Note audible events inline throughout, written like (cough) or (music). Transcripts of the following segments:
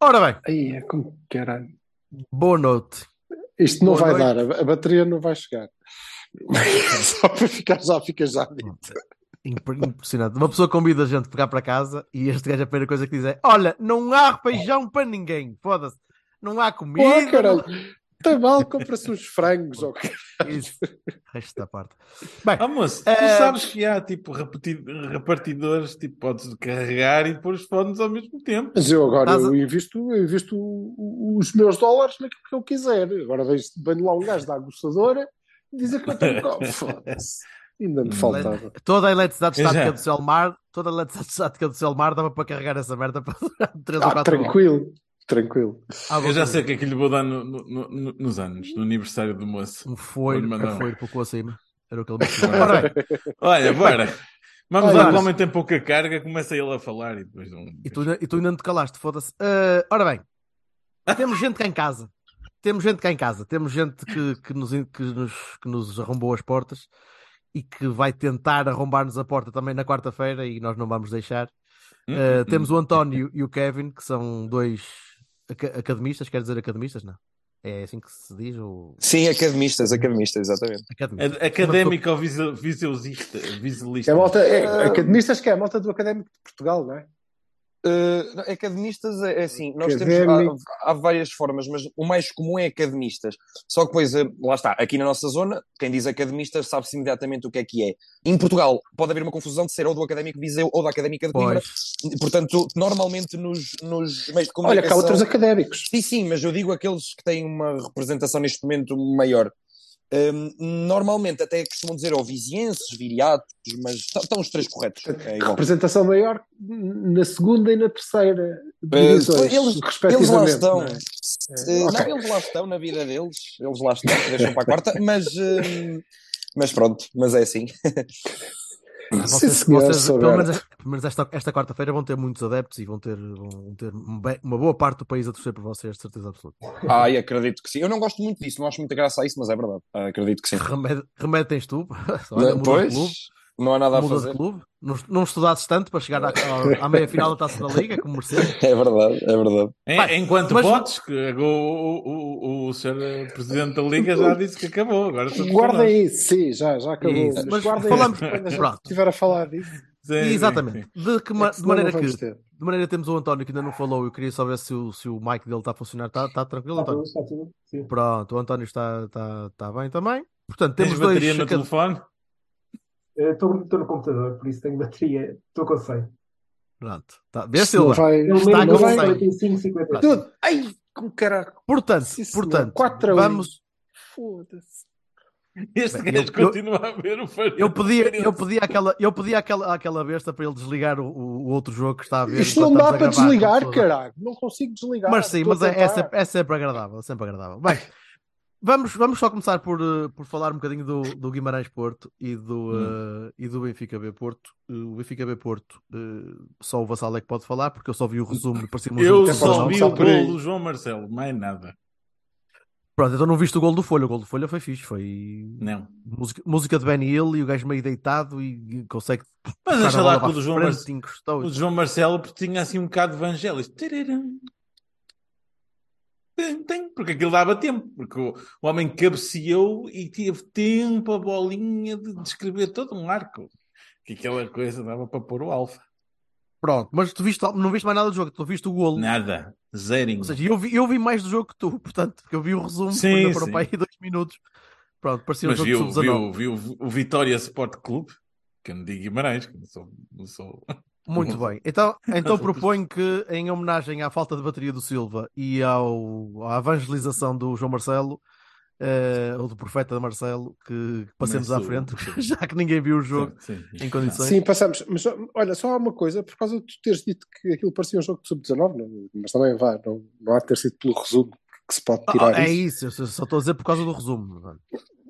Ora bem, Aí é como caralho. boa noite. Isto não Boa vai noite. dar, a, bateria não vai chegar. (laughs) Só para ficar já, fica já dito. Impre- Impressionante. Uma pessoa convida a gente a ficar para casa e este gajo a primeira coisa que diz é: Olha, não há feijão para ninguém. Foda-se. Não há comida. Pô, caralho. Está mal, compra-se uns frangos. ou não- Isso. Resto da parte. Bem, Ah, moço, tu Eh, sabes que há tipo repartidores, tipo, podes carregar e pôr os fones ao mesmo tempo. Mas eu agora Estás eu invisto, eu invisto os meus dólares naquilo que eu quiser. Agora vem lá um gajo da aguçadora e dizer que eu tenho copo. Foda-se. Ainda me faltava. (laughs) toda a eletricidade estática do Selmar, toda a eletricidade estática do Selmar dava para carregar essa merda para durar 3 ou Ah, 4 horas. Tranquilo. Ah, Eu já sei o que é que lhe vou dar no- no- no- nos anos, no aniversário do moço. Um foiro, Vou-lhe um mandar. foiro pouco acima. Era o que ele me disse. Ora bem, Olha, bora. Vamos Olha, lá, o homem tem pouca carga, começa ele a falar e depois. um- e tu, ainda- e tu ainda não te calaste, foda-se. Ah, ora bem, temos gente cá em casa. Temos gente cá em casa. Temos gente que, que, nos, que, nos, que nos arrombou as portas e que vai tentar arrombar-nos a porta também na quarta-feira e nós não vamos deixar. Uh, temos o António e o Kevin, que são dois academistas, quer dizer academistas, não? É assim que se diz? Ou... Sim, academistas, academistas, exatamente. Academistas. A- Académico ou visualista. É a malta, é, academistas que é a malta do Académico de Portugal, não é? Uh, academistas é, é assim, nós Académico. temos há, há várias formas, mas o mais comum é academistas. Só que depois, uh, lá está, aqui na nossa zona, quem diz academistas sabe-se imediatamente o que é que é. Em Portugal pode haver uma confusão de ser ou do Académico de Viseu ou da Académica de Coimbra. Pois, Portanto, normalmente nos, nos meios de Olha, comunicação... cá há outros académicos. Sim, sim, mas eu digo aqueles que têm uma representação neste momento maior. Hum, normalmente até costumam dizer ou vizienses, viriatos, mas estão- os três corretos. É. Representação maior na segunda e na terceira Eh, divisões, eles, respectivamente. eles lá estão. não é? Eh, ok. Não, eles lá estão na vida deles. Eles lá estão, deixam para a quarta, mas, mas pronto, mas é assim. (laughs) Sim, vocês, senhor, vocês, pelo menos, pelo menos esta, esta quarta-feira vão ter muitos adeptos e vão ter, vão ter um uma boa parte do país a torcer por vocês, de certeza absoluta. Ai, acredito que sim. Eu não gosto muito disso, não acho muita graça a isso, mas é verdade. Ah, acredito que sim. Remédio, remédio tens tu? (laughs) Olha, pois. Não há nada a Muda de fazer. clube. Não, não estudasses tanto para chegar à, (laughs) à- à meia-final da Taça da Liga, como mereces. É verdade, é verdade. Vai, enquanto mas- podes, que o, o, o, o senhor Presidente da Liga já disse que acabou. Agora Guarda isso, sim, já, já acabou. Isso, Mas mas guarda falamos- isso Pronto. estiver a falar disso. Sim, sim, Exatamente. sim. De, que ma- é de senão maneira que, de maneira que temos o António que ainda não falou, eu queria só ver se o, se o mic dele está a funcionar. Está, está tranquilo, António? Está tudo? Sim. Pronto, o António está, está, está bem também. Portanto, Tens temos dois. bateria no telefone? Estou no computador, por isso tenho bateria. Estou com 100. Pronto, tá. Vê, Silva. vai- Está com vai 100. 45, 50. Tudo. Ai, com caraca. Portanto, Sim, portanto Quatro a um. vamos. Foda-se. Este Bem, gajo eu- continua a ver o Fernando. Eu pedi, eu àquela, àquela besta para ele desligar o, o outro jogo que está a ver. Isto não dá para desligar, caralho. Não consigo desligar. Mas sim, mas é, é, tentar. sempre, é sempre agradável, sempre agradável. Bem, vamos, vamos só começar por, eh, por falar um bocadinho do, do Guimarães Porto e do, Hum. eh, e do Benfica B Porto. Eh, O Benfica B Porto, eh, só o Vassal é que pode falar, porque eu só vi o resumo parecia Eu só vi o gol do João Marcelo, mais nada. Pronto, então não viste o gol do Folha. O gol do Folha foi fixe, foi Não. música, música de Benny Hill e o gajo meio deitado e consegue. Mas deixa lá que o do João, frente, Marce- encostou. o João Marcelo porque tinha assim um bocado de evangelho. Tem, tem, porque aquilo dava tempo, porque o, o homem cabeceou e teve tempo a bolinha de descrever todo um arco. Que aquela coisa dava para pôr o alfa. Pronto, mas tu viste, não viste mais nada do jogo, tu viste o golo. Nada. Zerinho. Ou seja, eu vi, eu vi mais do jogo que tu, portanto, porque eu vi o resumo, Sim, foram para aí dois minutos. Pronto, parecia um Mas jogo viu, de sub-19. viu, viu o Vitória Sport Clube, que eu não digo Guimarães, que não sou. Não sou... Muito bem. Então, então proponho que, em homenagem à falta de bateria do Silva e ao, à evangelização do João Marcelo, eh, ou do profeta de Marcelo, que passemos à frente, (laughs) já que ninguém viu o jogo Sim, sim. em condições. Sim, passamos. Mas olha, só há uma coisa, por causa de tu teres dito que aquilo parecia um jogo de sub-19, não- mas também vá, não, não há de ter sido pelo resumo que se pode Ah, tirar é isso. isso, eu só estou a dizer por causa do resumo. mano.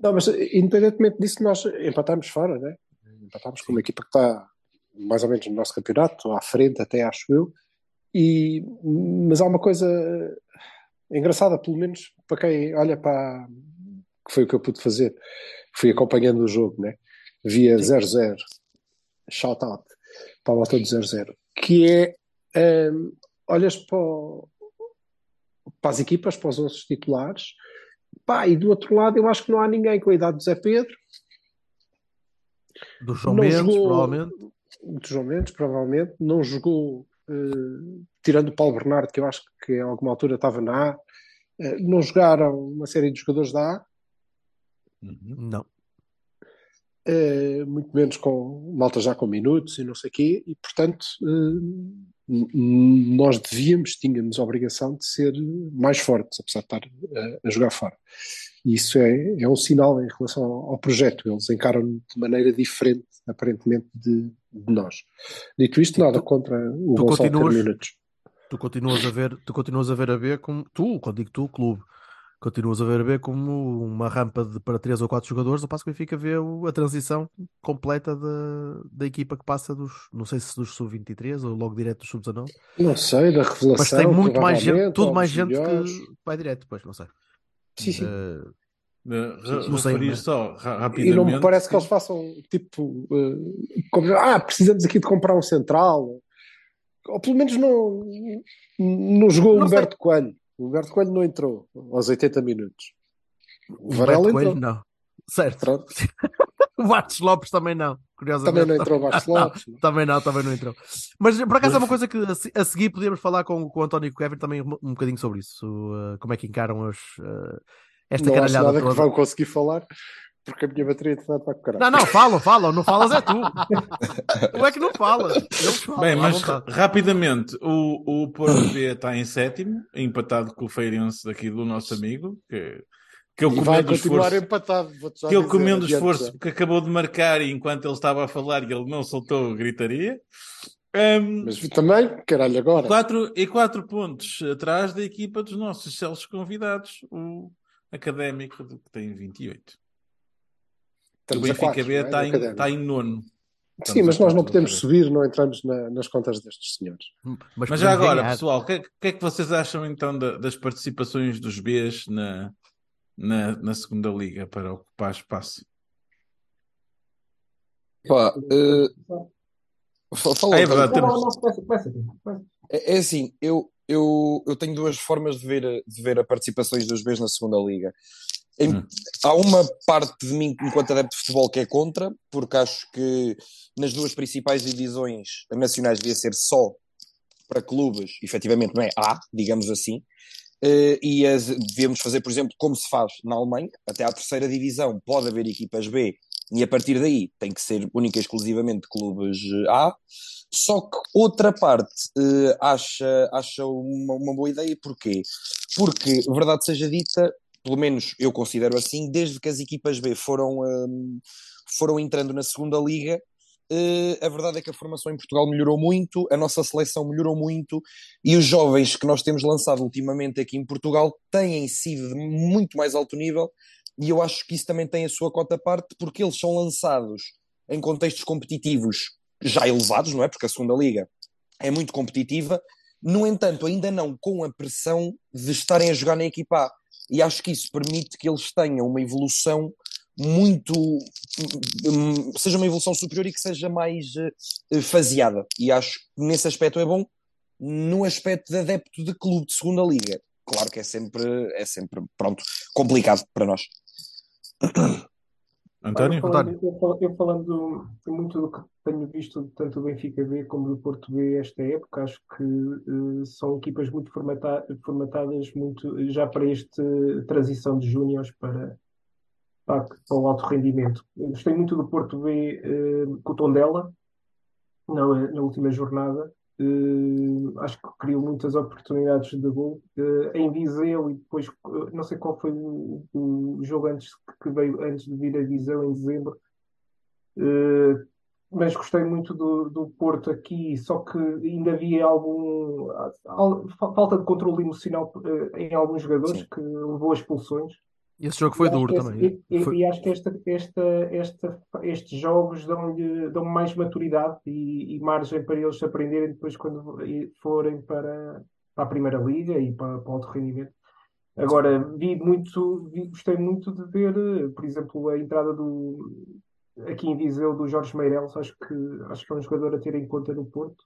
Não, mas independentemente disso, nós empatámos fora, né? Empatámos com uma equipa que está mais ou menos no nosso campeonato, à frente até, acho eu. E, mas há uma coisa engraçada, pelo menos para quem olha para. que foi o que eu pude fazer. Fui acompanhando o jogo, né? Via 0-0, shout out para a volta do 0-0, que é. hum, olhas para, o- para as equipas, para os 11 titulares, Pá, e do outro lado eu acho que não há ninguém com a idade do Zé Pedro, Do João Não Mendes, jogou- provavelmente. Do João Mendes, provavelmente, não jogou, eh, tirando o Paulo Bernardo, que eu acho que a alguma altura estava na A, eh, não jogaram uma série de jogadores da A, Uhum. Não. eh, muito menos com malta já com minutos e não sei o quê, e portanto eh, nós devíamos, tínhamos a obrigação de ser mais fortes, apesar de estar eh, a jogar fora. E isso é, é um sinal em relação ao, ao projeto, eles encaram de maneira diferente, aparentemente, de, de nós. Dito isto, nada contra o tu Gonçalo continuas- minutos. Tu continuas a ver, tu continuas a ver a B como tu, quando digo tu, o clube, continuas a ver a B como uma rampa de, para três ou quatro jogadores, ao passo que o Benfica vê o- a transição completa da, da equipa que passa dos, não sei se dos sub-23 ou logo direto dos sub-19, Não sei, da revelação. mas tem muito mais gente, tudo mais gente que vai direto, pois, não sei. Sim, sim. Eh, Uh, re- Não sei, mas- só ra- E rapidamente. não me parece que eles façam tipo eh, como, ah, precisamos aqui de comprar um central ou pelo menos não, não jogou o Não sei. Humberto Coelho. O Humberto Coelho não entrou aos 80 minutos. O Varela entrou. Coelho, não. Certo. (laughs) O Bastos Lopes também não, curiosamente. Também não entrou o (laughs) Não, Lopes. Também não, também não entrou. Mas por acaso é uma coisa que a se- a seguir podíamos falar com, com o António e com o Kevin também um, um bocadinho sobre isso. uh, como é que encaram as, uh, esta Não acho caralhada nada que toda. vão conseguir falar porque a minha bateria de internet vai com caralho. Não, não, falam, falam, não falas é tu. tu é que não falas. Bem, mas rapidamente, o, o Porto B está em sétimo, empatado com o Feirense daqui do nosso amigo, que, que E vai comendo esforço. empatado. Que dizer, comendo esforço, porque acabou de marcar e enquanto ele estava a falar e ele não soltou gritaria. Um, Mas também, caralho, agora. quatro, e quatro pontos atrás da equipa dos nossos excelsos convidados, o Académico, que tem 28. O Estamos a Benfica B é? está Do em, está em nono. Sim, Estamos mas a nós não podemos subir, não entramos na- nas contas destes senhores. Mas podemos já agora, ganhar. pessoal, o que, é- o que é que vocês acham então da- das participações dos Bs na, na, na segunda liga para ocupar espaço? Pá, Ah, é verdade, temos-. É, é assim, eu, eu, eu tenho duas formas de ver, a- de ver a participações dos Bs na segunda liga. Em- Hum. Há uma parte de mim, enquanto adepto de futebol, que é contra, porque acho que nas duas principais divisões nacionais devia ser só para clubes, efetivamente, não é A, digamos assim. Eh, e as, devíamos fazer, por exemplo, como se faz na Alemanha, até à terceira divisão pode haver equipas B, e a partir daí tem que ser única e exclusivamente clubes eh, A. Só que outra parte eh, acha, acha uma, uma boa ideia, porquê? Porque, verdade seja dita, pelo menos eu considero assim, desde que as equipas B foram, hum, foram entrando na segunda liga, eh, a verdade é que a formação em Portugal melhorou muito, a nossa seleção melhorou muito e os jovens que nós temos lançado ultimamente aqui em Portugal têm sido de muito mais alto nível e eu acho que isso também tem a sua cota parte porque eles são lançados em contextos competitivos já elevados, não é? Porque a segunda liga é muito competitiva, no entanto, ainda não com a pressão de estarem a jogar na equipa A. E acho que isso permite que eles tenham uma evolução muito. hum, seja uma evolução superior e que seja mais eh, faseada. E acho que nesse aspecto é bom. No aspecto de adepto de clube de segunda liga, claro que é sempre, é sempre pronto, complicado para nós. António? Eu falando, eu fal- eu falando muito do que tenho visto tanto do Benfica B como do Porto B esta época, acho que eh, são equipas muito formata- formatadas muito já para esta transição de júniores para, para, para o alto rendimento. Eu gostei muito do Porto B eh, com o Tondela na, na última jornada. Eh, acho que criou muitas oportunidades de gol. Eh, em Viseu e depois, eh, não sei qual foi o, o jogo antes que veio antes de vir a Viseu em dezembro. Mas gostei muito do, do Porto aqui, só que ainda havia algum al- fa- falta de controle emocional em alguns jogadores Sim. que levou a expulsões. Esse jogo foi duro esse- também. E, e- Foi- e acho que esta, esta, esta, estes jogos dão-lhe dão mais maturidade e, e margem para eles aprenderem depois quando forem para, para a Primeira Liga e para, para o alto rendimento. Agora, vi muito, vi- gostei muito de ver, por exemplo, a entrada do aqui em Viseu do Jorge Meireles, acho que, acho que é um jogador a ter em conta no Porto.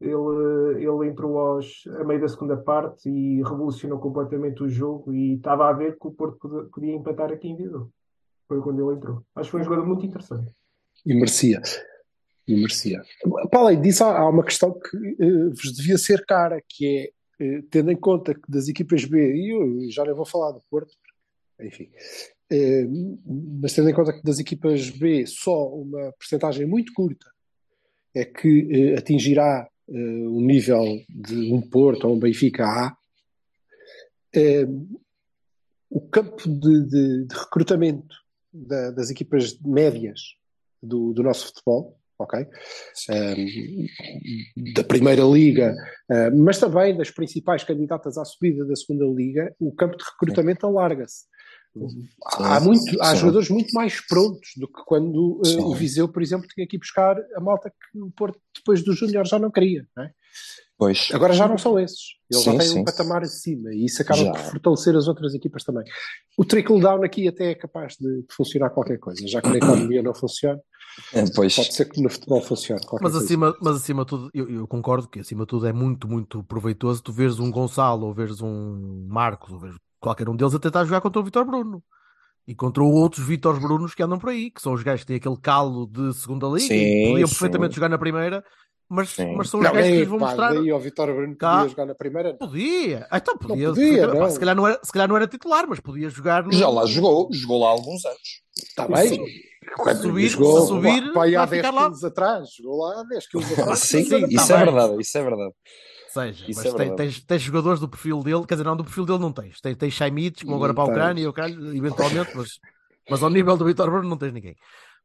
Ele, ele entrou aos, a meio da segunda parte e revolucionou completamente o jogo e estava a ver que o Porto podia, podia empatar aqui em Viseu. Foi quando ele entrou. Acho que foi um jogador muito interessante. E merecia. E merecia. Para além disso, há, há uma questão que eh, vos devia ser cara, que é, eh, tendo em conta que das equipas B, e eu já nem vou falar do Porto, enfim, eh, mas tendo em conta que das equipas B só uma percentagem muito curta é que atingirá eh, um nível de um Porto ou um Benfica A, eh, o campo de, de- de recrutamento da- das equipas médias do, do nosso futebol, ok? Um, da Primeira Liga, uh, mas também das principais candidatas à subida da Segunda Liga, o campo de recrutamento alarga-se. Há, muito, há jogadores muito mais prontos do que quando uh, o Viseu, por exemplo, tinha que ir buscar a malta que o Porto, depois do Júnior, já não queria. não é? Pois. Agora já não são esses. Eles já Sim, têm sim. um patamar acima e isso acaba Já. por fortalecer as outras equipas também. O trickle down aqui até é capaz de, funcionar qualquer coisa, já que na economia não funciona, É, Pois. pode ser que no futebol funcione qualquer Mas coisa. acima, mas acima de tudo, eu, eu concordo que acima de tudo é muito, muito proveitoso tu veres um Gonçalo ou veres um Marcos ou veres qualquer um deles a tentar jogar contra o Vitor Bruno. E contra outros Vitors Brunos que andam por aí, que são os gajos que têm aquele calo de segunda liga e Sim, podiam sim. perfeitamente jogar na primeira, mas, Sim. mas são os Não, gajos que é, lhes vão pá, mostrar. daí ao Vitória Bruno Cá. podia jogar na primeira. não. Podia, Ah, então podia. podia, perfeitamente. Pá, não. se, calhar não era, se calhar não era titular, mas podia jogar no. Já lá jogou, jogou lá há alguns anos. Está bem. Quando subir- jogou, se subir, pá, há vai 10 ficar lá. quilos atrás, jogou lá há 10 quilos Ah, atrás. sim, Sim, isso tá é bem. verdade, isso é verdade. Seja, Isso mas é tem- tens, tens jogadores do perfil dele, quer dizer, não, do perfil dele não tens. Tens, tens Chaimites, como agora Não para a. Ucrânia, eu calho, eventualmente, mas, mas ao nível do Vitor Bruno não tens ninguém.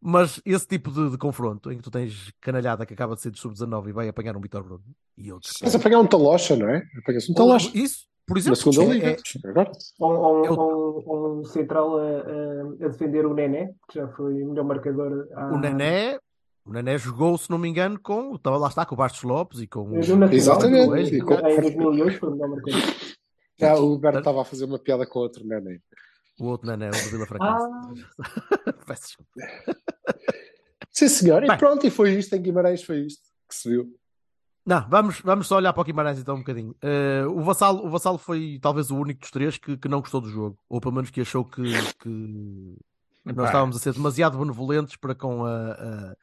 Mas esse tipo de, de confronto, em que tu tens canalhada que acaba de ser de sub-19 e vai apanhar um Vitor Bruno e outros. Mas apanhar um talocha, não é? Apanhas um talocha Isso, por na exemplo, segunda é- liga. é- ou- ou um central a, a- defender o Nené, que já foi o melhor marcador. há- o Nené, o Nené jogou, se não me engano, com, estava lá está, com o Bastos Lopes e com o- Exatamente, Coelho, e com- Em 2008 foi o melhor marcador. já, (laughs) o estava a fazer uma piada com outro, é? nem? o outro Nené, o do Vila Franquense. Ah. (laughs) Peço desculpa. (laughs) Sim, senhor. E Bem. pronto, e foi isto. Em Guimarães foi isto que se viu. Não, vamos, vamos só olhar para o Guimarães então um bocadinho. Eh, o, Vassalo, o Vassalo foi talvez o único dos três que, que não gostou do jogo, ou pelo menos que achou que, que nós estávamos a ser demasiado benevolentes para com a, a-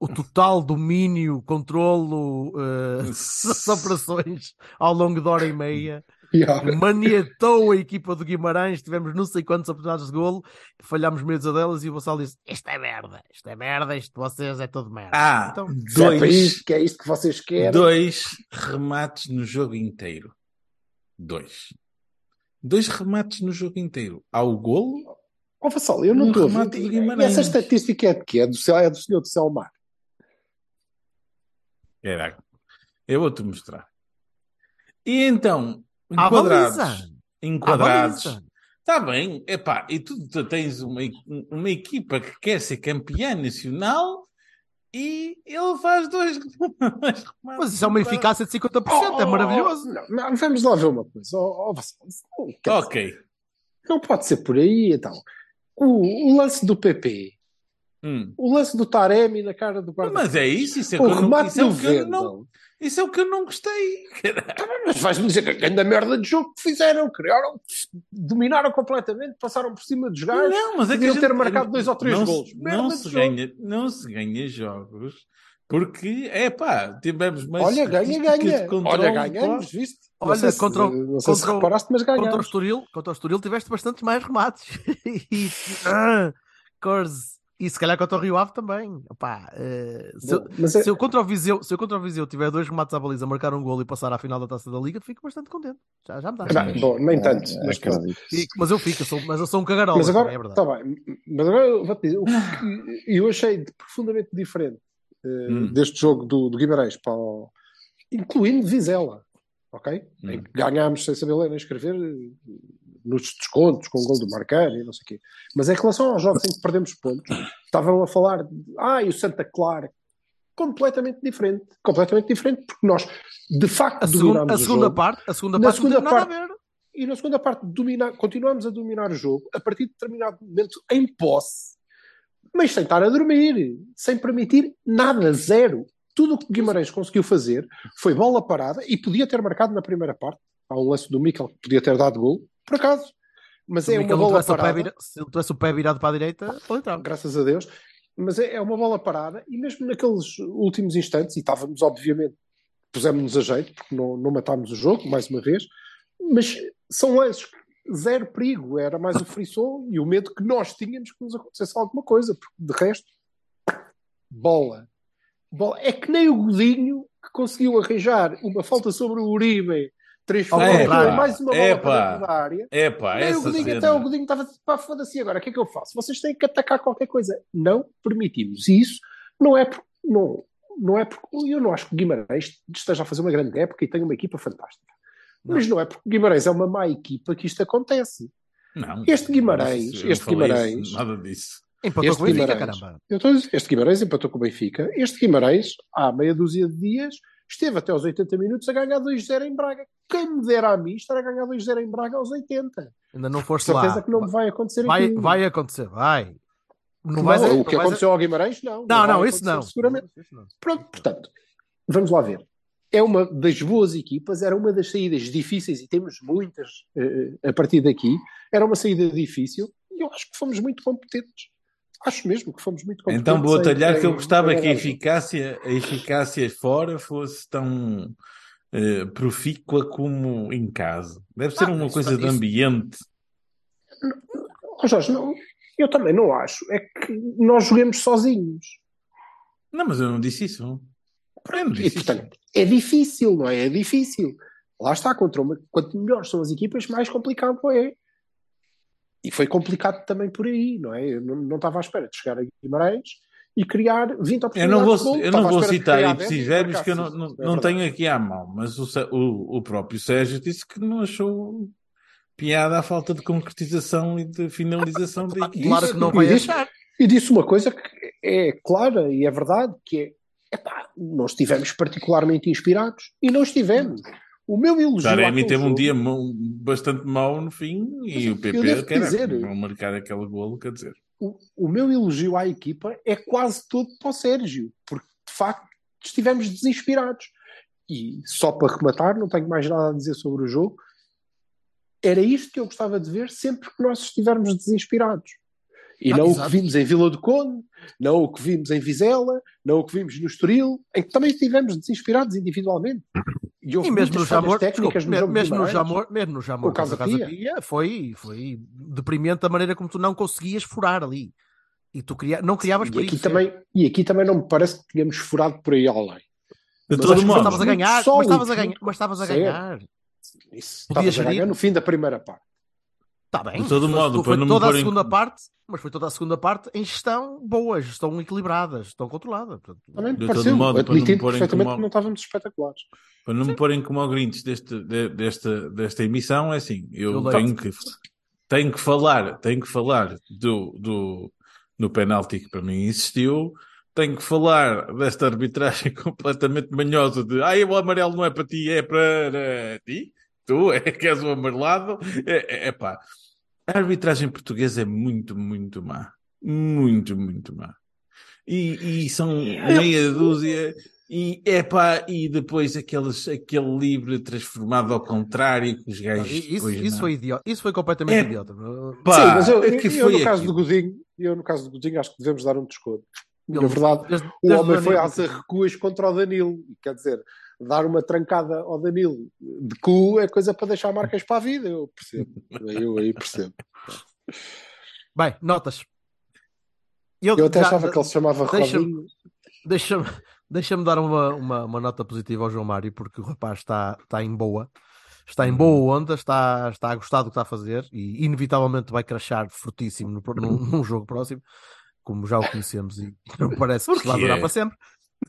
o total domínio, controlo eh, (laughs) (laughs) das operações ao longo de hora e meia. (laughs) Yeah. Maniatou a equipa do Guimarães, tivemos não sei quantas oportunidades de golo, falhámos meia delas e o Vassalo disse: Isto é merda, isto é merda, isto de vocês é tudo merda. Ah, Então, Se é dois, isto, que é isto que vocês querem. dois remates no jogo inteiro. Dois. Dois remates no jogo inteiro. Ao golo, Ó Vassal, eu não Um estou remate E Guimarães. essa estatística é de quê? É do, céu, é do senhor do Selmar. Era. Eu vou-te mostrar. E então, enquadrados. baliza! À Enquadrados. baliza! Está bem, epá, e tu, tu tens uma, uma equipa que quer ser campeã nacional e ele faz dois, (laughs) Mas isso é uma eficácia de 50%, é maravilhoso. Oh, Não, não, vamos lá ver uma coisa. Quer dizer, Ok. não pode ser por aí, então. O, o lance do PP, Hum. o lance do Taremi na cara do guarda Mas é isso, isso é, o que eu não, remate isso, é o que eu não, isso é o que eu não gostei. (laughs) Mas vais-me dizer que a grande merda de jogo que fizeram, criaram, dominaram completamente, passaram por cima dos gajos. Não, mas é que gente- ter marcado dois ou três não, golos. se- Merda Não se, jogo. ganha, não se ganha jogos porque, é pá, tivemos mais Olha, ganha, ganha. controle, Olha, ganhamos, viste? Olha, não sei, contra o- se, não sei se contra o- reparaste, mas Contra o ganhamos. Estoril, contra o Estoril tiveste bastante mais remates. (laughs) e, ah, Corse, E se calhar contra o Rio Ave também. Eh, se, eu, Bom, mas é- se eu contra o Viseu, se eu contra o Viseu tiver dois remates à baliza, marcar um gol e passar à final da taça da Liga, fico bastante contente. Já, já me dá. Não, bom, nem tanto, É, mas. Fico, mas eu fico, eu sou, mas eu sou um cagarola, Mas agora, também, é verdade. tá bem, mas agora eu vou-te dizer, eu achei profundamente diferente eh, Hum. deste jogo do, do Guimarães, para o- incluindo Vizela, ok? Hum. Ganhámos sem saber ler nem escrever eh, nos descontos, com o gol do Marcano e não sei o quê. Mas em relação aos jogos em que perdemos pontos, estavam a falar de, ah, e o Santa Clara, completamente diferente, completamente diferente, porque nós de facto A, segun- dominámos a segunda parte, a segunda Na parte segunda não parte- a ver. E na segunda parte domina- continuamos a dominar o jogo a partir de determinado momento em posse, mas sem estar a dormir, sem permitir nada, zero. Tudo o que Guimarães conseguiu fazer foi bola parada e podia ter marcado na primeira parte. Há um lance do Mikel que podia ter dado gol, por acaso. Mas Se é uma bola pé parada, se ele tivesse o pé virado para a direita, pode entrar. graças a Deus. Mas é, é uma bola parada e mesmo naqueles últimos instantes, e estávamos obviamente, pusemos-nos a jeito, porque não, não matámos o jogo, mais uma vez, mas são lances que zero perigo, era mais o frisson e o medo que nós tínhamos que nos acontecesse alguma coisa, porque de resto, bola. bola. É que nem o Godinho que conseguiu arranjar uma falta sobre o Uribe, aquilo contrário. em mais uma bola Epá. para dentro da área. Epá, Nem o essa Godinho, cena. até o Godinho estava pá, foda-se agora, o que é que eu faço? Vocês têm que atacar qualquer coisa. Não permitimos. E isso não é porque, não, não é porque eu não acho que o Guimarães esteja a fazer uma grande época e tem uma equipa fantástica. Mas não é porque o Guimarães é uma má equipa que isto acontece. Não, Este Guimarães, não este Guimarães- isso, nada disso. Empatou Este com o Benfica, Guimarães. caramba. Eu estou a dizer, este Guimarães empatou com o Benfica. Este Guimarães, há meia dúzia de dias, esteve até aos 80 minutos a ganhar 2-0 em Braga. Quem me dera a mim estar a ganhar 2-0 em Braga aos 80. Ainda não foste certeza lá. que não vai acontecer Vai, aquilo. vai acontecer, vai. Não, Não, o não que aconteceu ao Guimarães, não. Não, vai não, isso não. Seguramente. Isso não. Pronto, portanto, vamos lá ver. É uma das boas equipas, era uma das saídas difíceis e temos muitas eh, a partir daqui. Era uma saída difícil e eu acho que fomos muito competentes. Acho mesmo que fomos muito competentes. Então vou atalhar que eu gostava que a eficácia, a eficácia fora fosse tão eh, profícua como em casa. Deve ser Ah, uma isso- coisa de isso- ambiente. Ó Jorge, não, eu também não acho. É que nós joguemos sozinhos. Não, mas eu não disse isso. Eu não E, disse isso. portanto, é difícil, não é? É difícil. Lá está, contra uma, quanto melhores são as equipas, mais complicado é. E foi complicado também por aí, não é? Eu não, não estava à espera de chegar a Guimarães e criar 20 Eu oportunidades não vou, gol. eu não vou citar ipsis 10 verbis que eu não, não, É não tenho aqui à mão, mas o, o, o próprio Sérgio disse que não achou piada a falta de concretização e de finalização da equipe. (laughs) Claro que não vai E disse- achar. E disse uma coisa que é clara e é verdade, que é epá, não estivemos particularmente inspirados e não estivemos. O meu elogio Taremi teve um jogo- dia mau- bastante mau no fim e o PP quer dizer- não marcar aquele golo, quer dizer. o, o meu elogio à equipa é quase todo para o Sérgio, porque de facto estivemos desinspirados. E só para rematar, não tenho mais nada a dizer sobre o jogo. Era isto que eu gostava de ver sempre que nós estivermos desinspirados. E Ah, não o exato. que vimos em Vila do Conde, não o que vimos em Vizela, não o que vimos no Estoril, em que também estivemos desinspirados individualmente. E, houve E mesmo no Jamor, técnicas desculpa, no mesmo no. Jamor, mesmo no Jamor o contra o Casa Casa Pia, foi, foi deprimente a maneira como tu não conseguias furar ali. E tu cria, não criavas E aqui, sempre. também, e aqui também não me parece que tínhamos furado por aí além. De Mas todo modo, estavas a ganhar, mas estavas a ganhar, mas estavas a ganhar. Isso, Podias a ganhar no fim da primeira parte. Está bem. De todo mas modo, foi me toda a pôr em- segunda parte, mas foi toda a segunda parte em gestão boa, gestão equilibrada, gestão controlada. Portanto, Também De me todo pareceu, modo, para não porem perfeitamente como- que não estávamos espetaculares. para não me porem como grintes deste, de- desta, desta emissão, é assim, eu Eu tenho que, tenho que falar, tenho que falar do, do, do penalti que para mim existiu, tenho que falar desta arbitragem (laughs) completamente manhosa de ai, o amarelo não é para ti, é para ti, tu é que és o amarelado, é, é, é pá. A arbitragem portuguesa é muito, muito má. Muito, muito má. E, e são meia dúzia. E, epá, e depois aqueles, aquele livro transformado ao contrário que os gajos. isso, depois isso não- foi idiota. Isso foi completamente É. idiota. Pá, Sim, mas eu, eu foi no caso aquilo. do Godinho, eu no caso do Godinho acho que devemos dar um desconto. Na verdade, desde- o desde homem foi às arrecuas contra o Danilo. Quer dizer, dar uma trancada ao Danilo de cu é coisa para deixar marcas para a vida. Eu percebo. Eu aí percebo. Bem, notas. Eu até já- achava que ele se chamava Robinho. Deixa-me deixa dar uma, uma, uma nota positiva ao João Mário, porque o rapaz está, está em boa, está em boa onda, está, está a gostar do que está a fazer e inevitavelmente vai crashar fortíssimo no, num, num jogo próximo, como já o conhecemos e (laughs) não parece que se vai durar para sempre.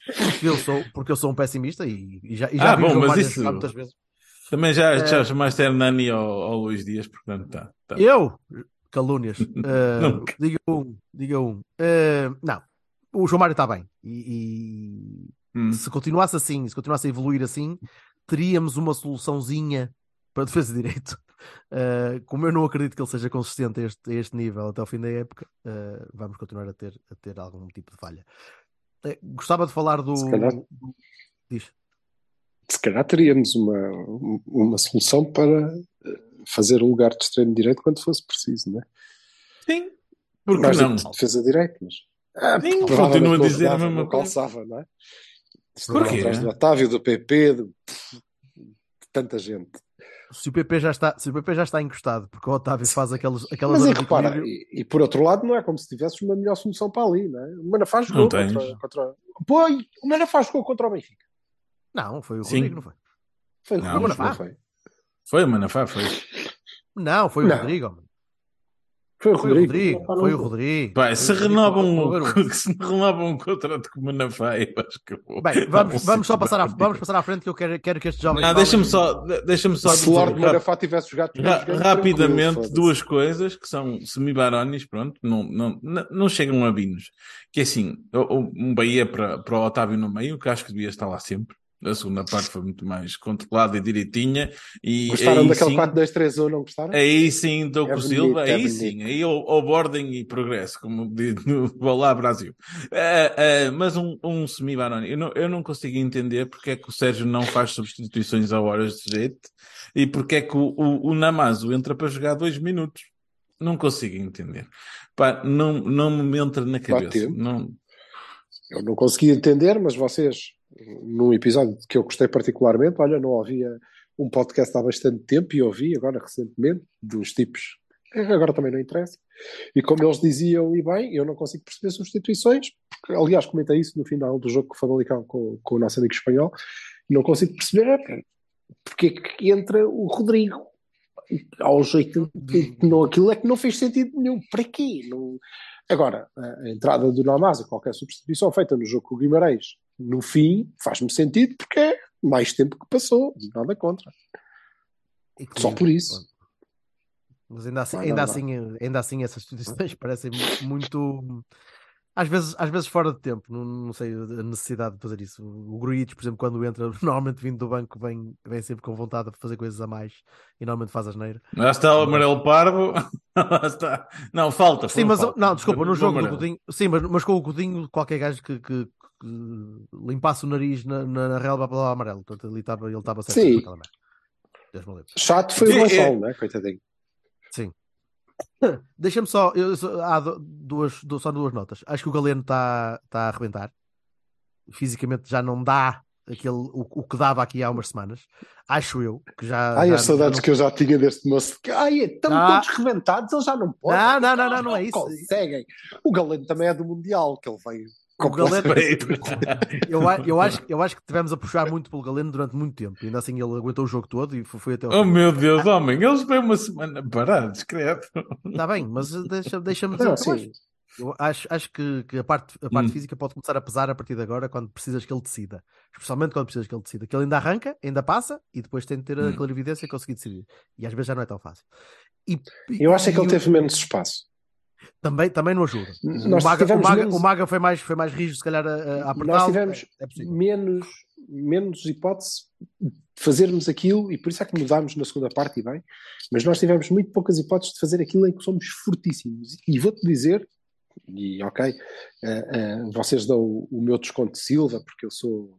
Porque eu sou, porque eu sou um pessimista e, e já, e já Ah, bom, o mas isso- muitas vezes. Também já, É. já chamaste Hernani ao, ao Luís Dias, portanto tá. tá. Eu? Calúnias. (laughs) Eh, Nunca. diga um, diga um. Eh, não, o João Mário está bem e, Hum. e se continuasse assim, se continuasse a evoluir assim, teríamos uma soluçãozinha para a defesa de direito. (laughs) Eh, como eu não acredito que ele seja consistente a este, a este nível até ao fim da época, eh, vamos continuar a ter, a ter algum tipo de falha. Eh, gostava de falar do. Se calhar. Diz. Se calhar teríamos uma, uma solução para eh, fazer um lugar de extremo direito quando fosse preciso, não é? Sim, porque Mais não? de defesa direita, mas. Ah, Sim, provavelmente continuo a dizer a mesma não coisa. calçava, não é? Porquê? atrás do Otávio, do PP, de, de tanta gente. Se o PP já está, se o PP já está encostado, porque o Otávio faz aquelas, aquelas Mas e repara, e, e por outro lado, não é como se tivesses uma melhor solução para ali, não é? O Manafá jogou Não tens. contra, contra. Pô, o Manafá jogou contra o Benfica. Não, foi o Sim. Rodrigo, não foi? Foi o Não, Rodrigo, não foi? Foi, Manafá, foi. Não, foi o Não. Rodrigo. Foi o Foi o Rodrigo. Rodrigo. Foi o. Rodrigo. Foi se o Rodrigo. renovam, (laughs) um, se renovam um contrato com o Manafá, eu acho que eu vou. Bem, vamos, vamos só passar à, vamos passar à frente que eu quero, quero que estes jovens. Não, deixa-me só, deixa-me só Se o Lorde Manafá tivesse jogado Ra- rapidamente, duas coisas que são semi-barónis, pronto, não, não, não, não chegam a binos. Que é assim, o- o- um Bahia para, para o Otávio no meio, que acho que devia estar lá sempre. A segunda parte foi muito mais controlada e direitinha. E Gostaram daquele sim, 4-2-3-1, não gostaram? Aí sim, estou É com o bonito, Silva, é aí bonito. sim, aí ao boarding e progresso, como diz no (laughs) Olá Brasil. Eh, eh, mas um, um semi-baroni, eu não, eu não consigo entender porque é que o Sérgio não faz substituições a horas de jeito e porque é que o, o, o Namazo entra para jogar dois minutos. Não consigo entender. Pá, não, não me entra na cabeça. Não, Eu não consegui entender, mas vocês, num episódio que eu gostei particularmente, olha, não havia um podcast há bastante tempo e ouvi agora recentemente, uns tipos, que agora também não interessa, e como eles diziam, e bem, eu não consigo perceber substituições, porque, aliás, comentei isso no final do jogo com o Famalicão com, com o nosso amigo espanhol, não consigo perceber porque é que entra o Rodrigo aos 80, não, aquilo é que não fez sentido nenhum, para quê? Não... Agora, a entrada do Namasa, qualquer substituição feita no jogo com o Guimarães, no fim, faz-me sentido porque é mais tempo que passou, nada contra. Só por isso. Mas ainda assim, ainda, assim, ainda assim essas substituições (laughs) parecem muito. Às vezes, às vezes fora de tempo, não, não sei a necessidade de fazer isso. O Gruitch, por exemplo, quando entra, (laughs) normalmente vindo do banco, vem, vem sempre com vontade de fazer coisas a mais e normalmente faz asneira. lá está o amarelo parvo. (laughs) lá está. Não, falta. Sim, não mas falta. não, desculpa, no O jogo do. Godinho, sim, mas, mas com o Godinho, qualquer gajo que, que, que limpasse o nariz na, na, na relva para lá amarelo. Portanto, ele estava ele estava certo Sim. Chato foi o Gonçalo, é- né? Coitadinho. (coughs) Deixa-me só, eu, há du- duas, du- só duas notas. Acho que o Galeno está tá a arrebentar. Fisicamente já não dá aquele, o, o que dava aqui há umas semanas. Acho eu que já. Ai, já- as saudades já que eu já tinha deste moço. Ai, estão Ah. todos rebentados, eles já não podem. Não, não, não, não, não é isso. conseguem. O Galeno também é do Mundial, que ele veio O Galeno-. (laughs) Eu, eu, acho, eu acho que tivemos a puxar muito pelo Galeno durante muito tempo. E ainda assim ele aguentou o jogo todo e foi, foi até ao Oh fim. meu Deus, homem, eles vêm uma semana parados, credo. Está bem, mas deixa- deixa-me dizer Não, o que eu sim. acho. Eu acho, acho que, que a parte, a parte Hum. física pode começar a pesar a partir de agora quando precisas que ele decida. Especialmente quando precisas que ele decida. Que ele ainda arranca, ainda passa e depois tem de ter a Hum. clarividência e conseguir decidir. E às vezes já não é tão fácil. E, e- Eu acho é que e ele o- teve menos espaço. Também, também não ajuda. O Nós Maga, o, Maga, menos- o Maga foi, mais, foi mais rígido, se calhar, a, a Nós apertá-lo. tivemos É, é menos, menos hipótese de fazermos aquilo, e por isso é que mudámos na segunda parte, e bem, mas nós tivemos muito poucas hipóteses de fazer aquilo em que somos fortíssimos. E vou-te dizer, e ok, eh, eh, vocês dão o, o meu desconto de Silva, porque eu sou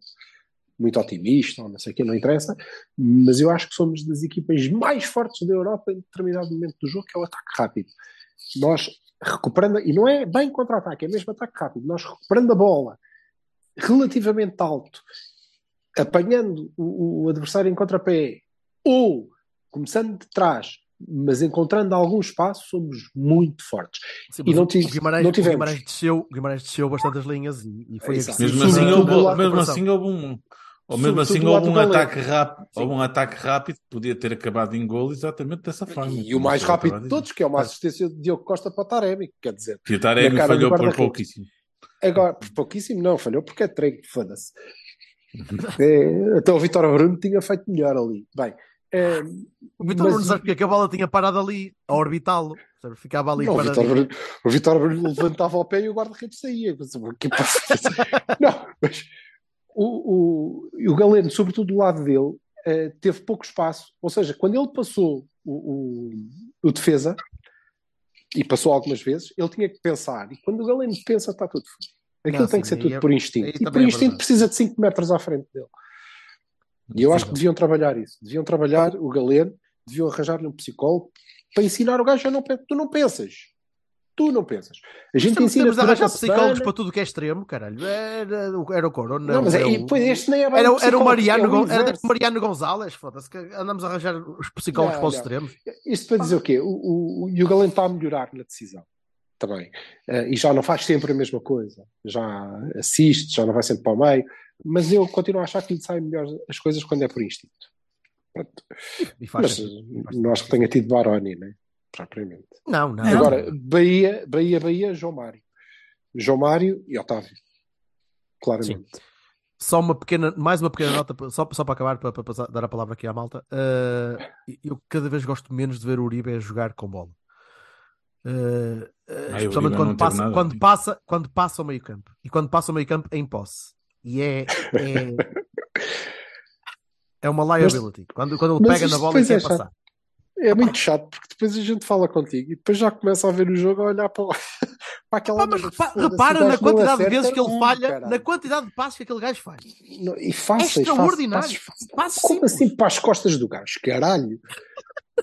muito otimista, ou não sei o que, não interessa, mas eu acho que somos das equipas mais fortes da Europa em determinado momento do jogo, que é o ataque rápido. Nós recuperando, e não é bem contra-ataque, é mesmo ataque rápido, nós recuperando a bola relativamente alto, apanhando o, o adversário em contrapé, ou começando de trás, mas encontrando algum espaço somos muito fortes. Sim, E não o- tive- o Guimarães, não o tivemos. Guimarães desceu, o Guimarães desceu bastante as linhas e, e foi. Mesmo assim, houve, mesmo comparação. assim houve um. Ou mesmo assim houve um ataque rápido, houve um ataque rápido que podia ter acabado em gol exatamente dessa forma. E o mais rápido de todos, que é uma assistência de Diogo Costa para o Taremi, quer dizer. Que o Taremi falhou por pouquíssimo. Agora, por pouquíssimo não, falhou porque é treino, foda-se. É, até o Vitor Bruno tinha feito melhor ali. Bem, é, O Vitor mas- Bruno sabe porque é que a bola tinha parado ali, a orbitá-lo. Ficava ali Não, o paradinho. Vitor Bruno, o Vitor Bruno levantava o pé e o guarda-redes saía. Mas, passa? (laughs) Não, mas o, o, o Galeno, sobretudo do lado dele, eh, teve pouco espaço. Ou seja, quando ele passou o, o, o defesa, e passou algumas vezes, ele tinha que pensar. E quando o Galeno pensa, está tudo fodido. Aquilo Não, tem sim, que ser tudo é- por instinto. E por é instinto verdade. precisa de 5 metros à frente dele. E eu acho que deviam trabalhar isso. Deviam trabalhar o Galeno, deviam arranjar-lhe um psicólogo para ensinar o gajo a não pensar. Tu não pensas. Tu não pensas. A gente Temos, ensina temos durante arranjar a psicólogos para tudo o que é extremo, caralho. Era, o- era o Corona. Não, mas é, era e, o- pois este nem é Era, o- era o Mariano, é o Gon- era inverso. o Mariano Gonzalez, foda-se, que andamos a arranjar os psicólogos Não, para os não. extremos. Isto para dizer o quê? O, o, o- e o Galeno está a melhorar na decisão também. Eh, e já não faz sempre a mesma coisa. Já assiste, já não vai sempre para o meio. Mas eu continuo a achar que lhe saem melhor as coisas quando é por instinto. Pronto. E faz Mas faz nós que tenha tido Baroni, né? Propriamente. Não, não. Agora, Bahia, Bahia, Bahia, João Mário. João Mário e Otávio. Claramente. Só uma pequena, mais uma pequena nota, só, só para acabar, para, para dar a palavra aqui à malta. Uh, eu cada vez gosto menos de ver o Uribe a jogar com bola. Uh, uh, Ai, o especialmente quando passa, nada. quando, passa, quando passa ao meio campo. E quando passa ao meio campo em posse. E é. É, (laughs) é uma liability. quando, quando ele pega na bola e quer é passar. É muito chato, porque depois a gente fala contigo e depois já começa a ver o jogo a olhar para, (laughs) para aquela. Pá, mas repa- repara na quantidade de vezes que ele falha, caralho. na quantidade de passos que aquele gajo faz. Não, E fáceis, extraordinário. fáceis, fáceis. Passos Como simples. assim para as costas do gajo? Caralho! (laughs)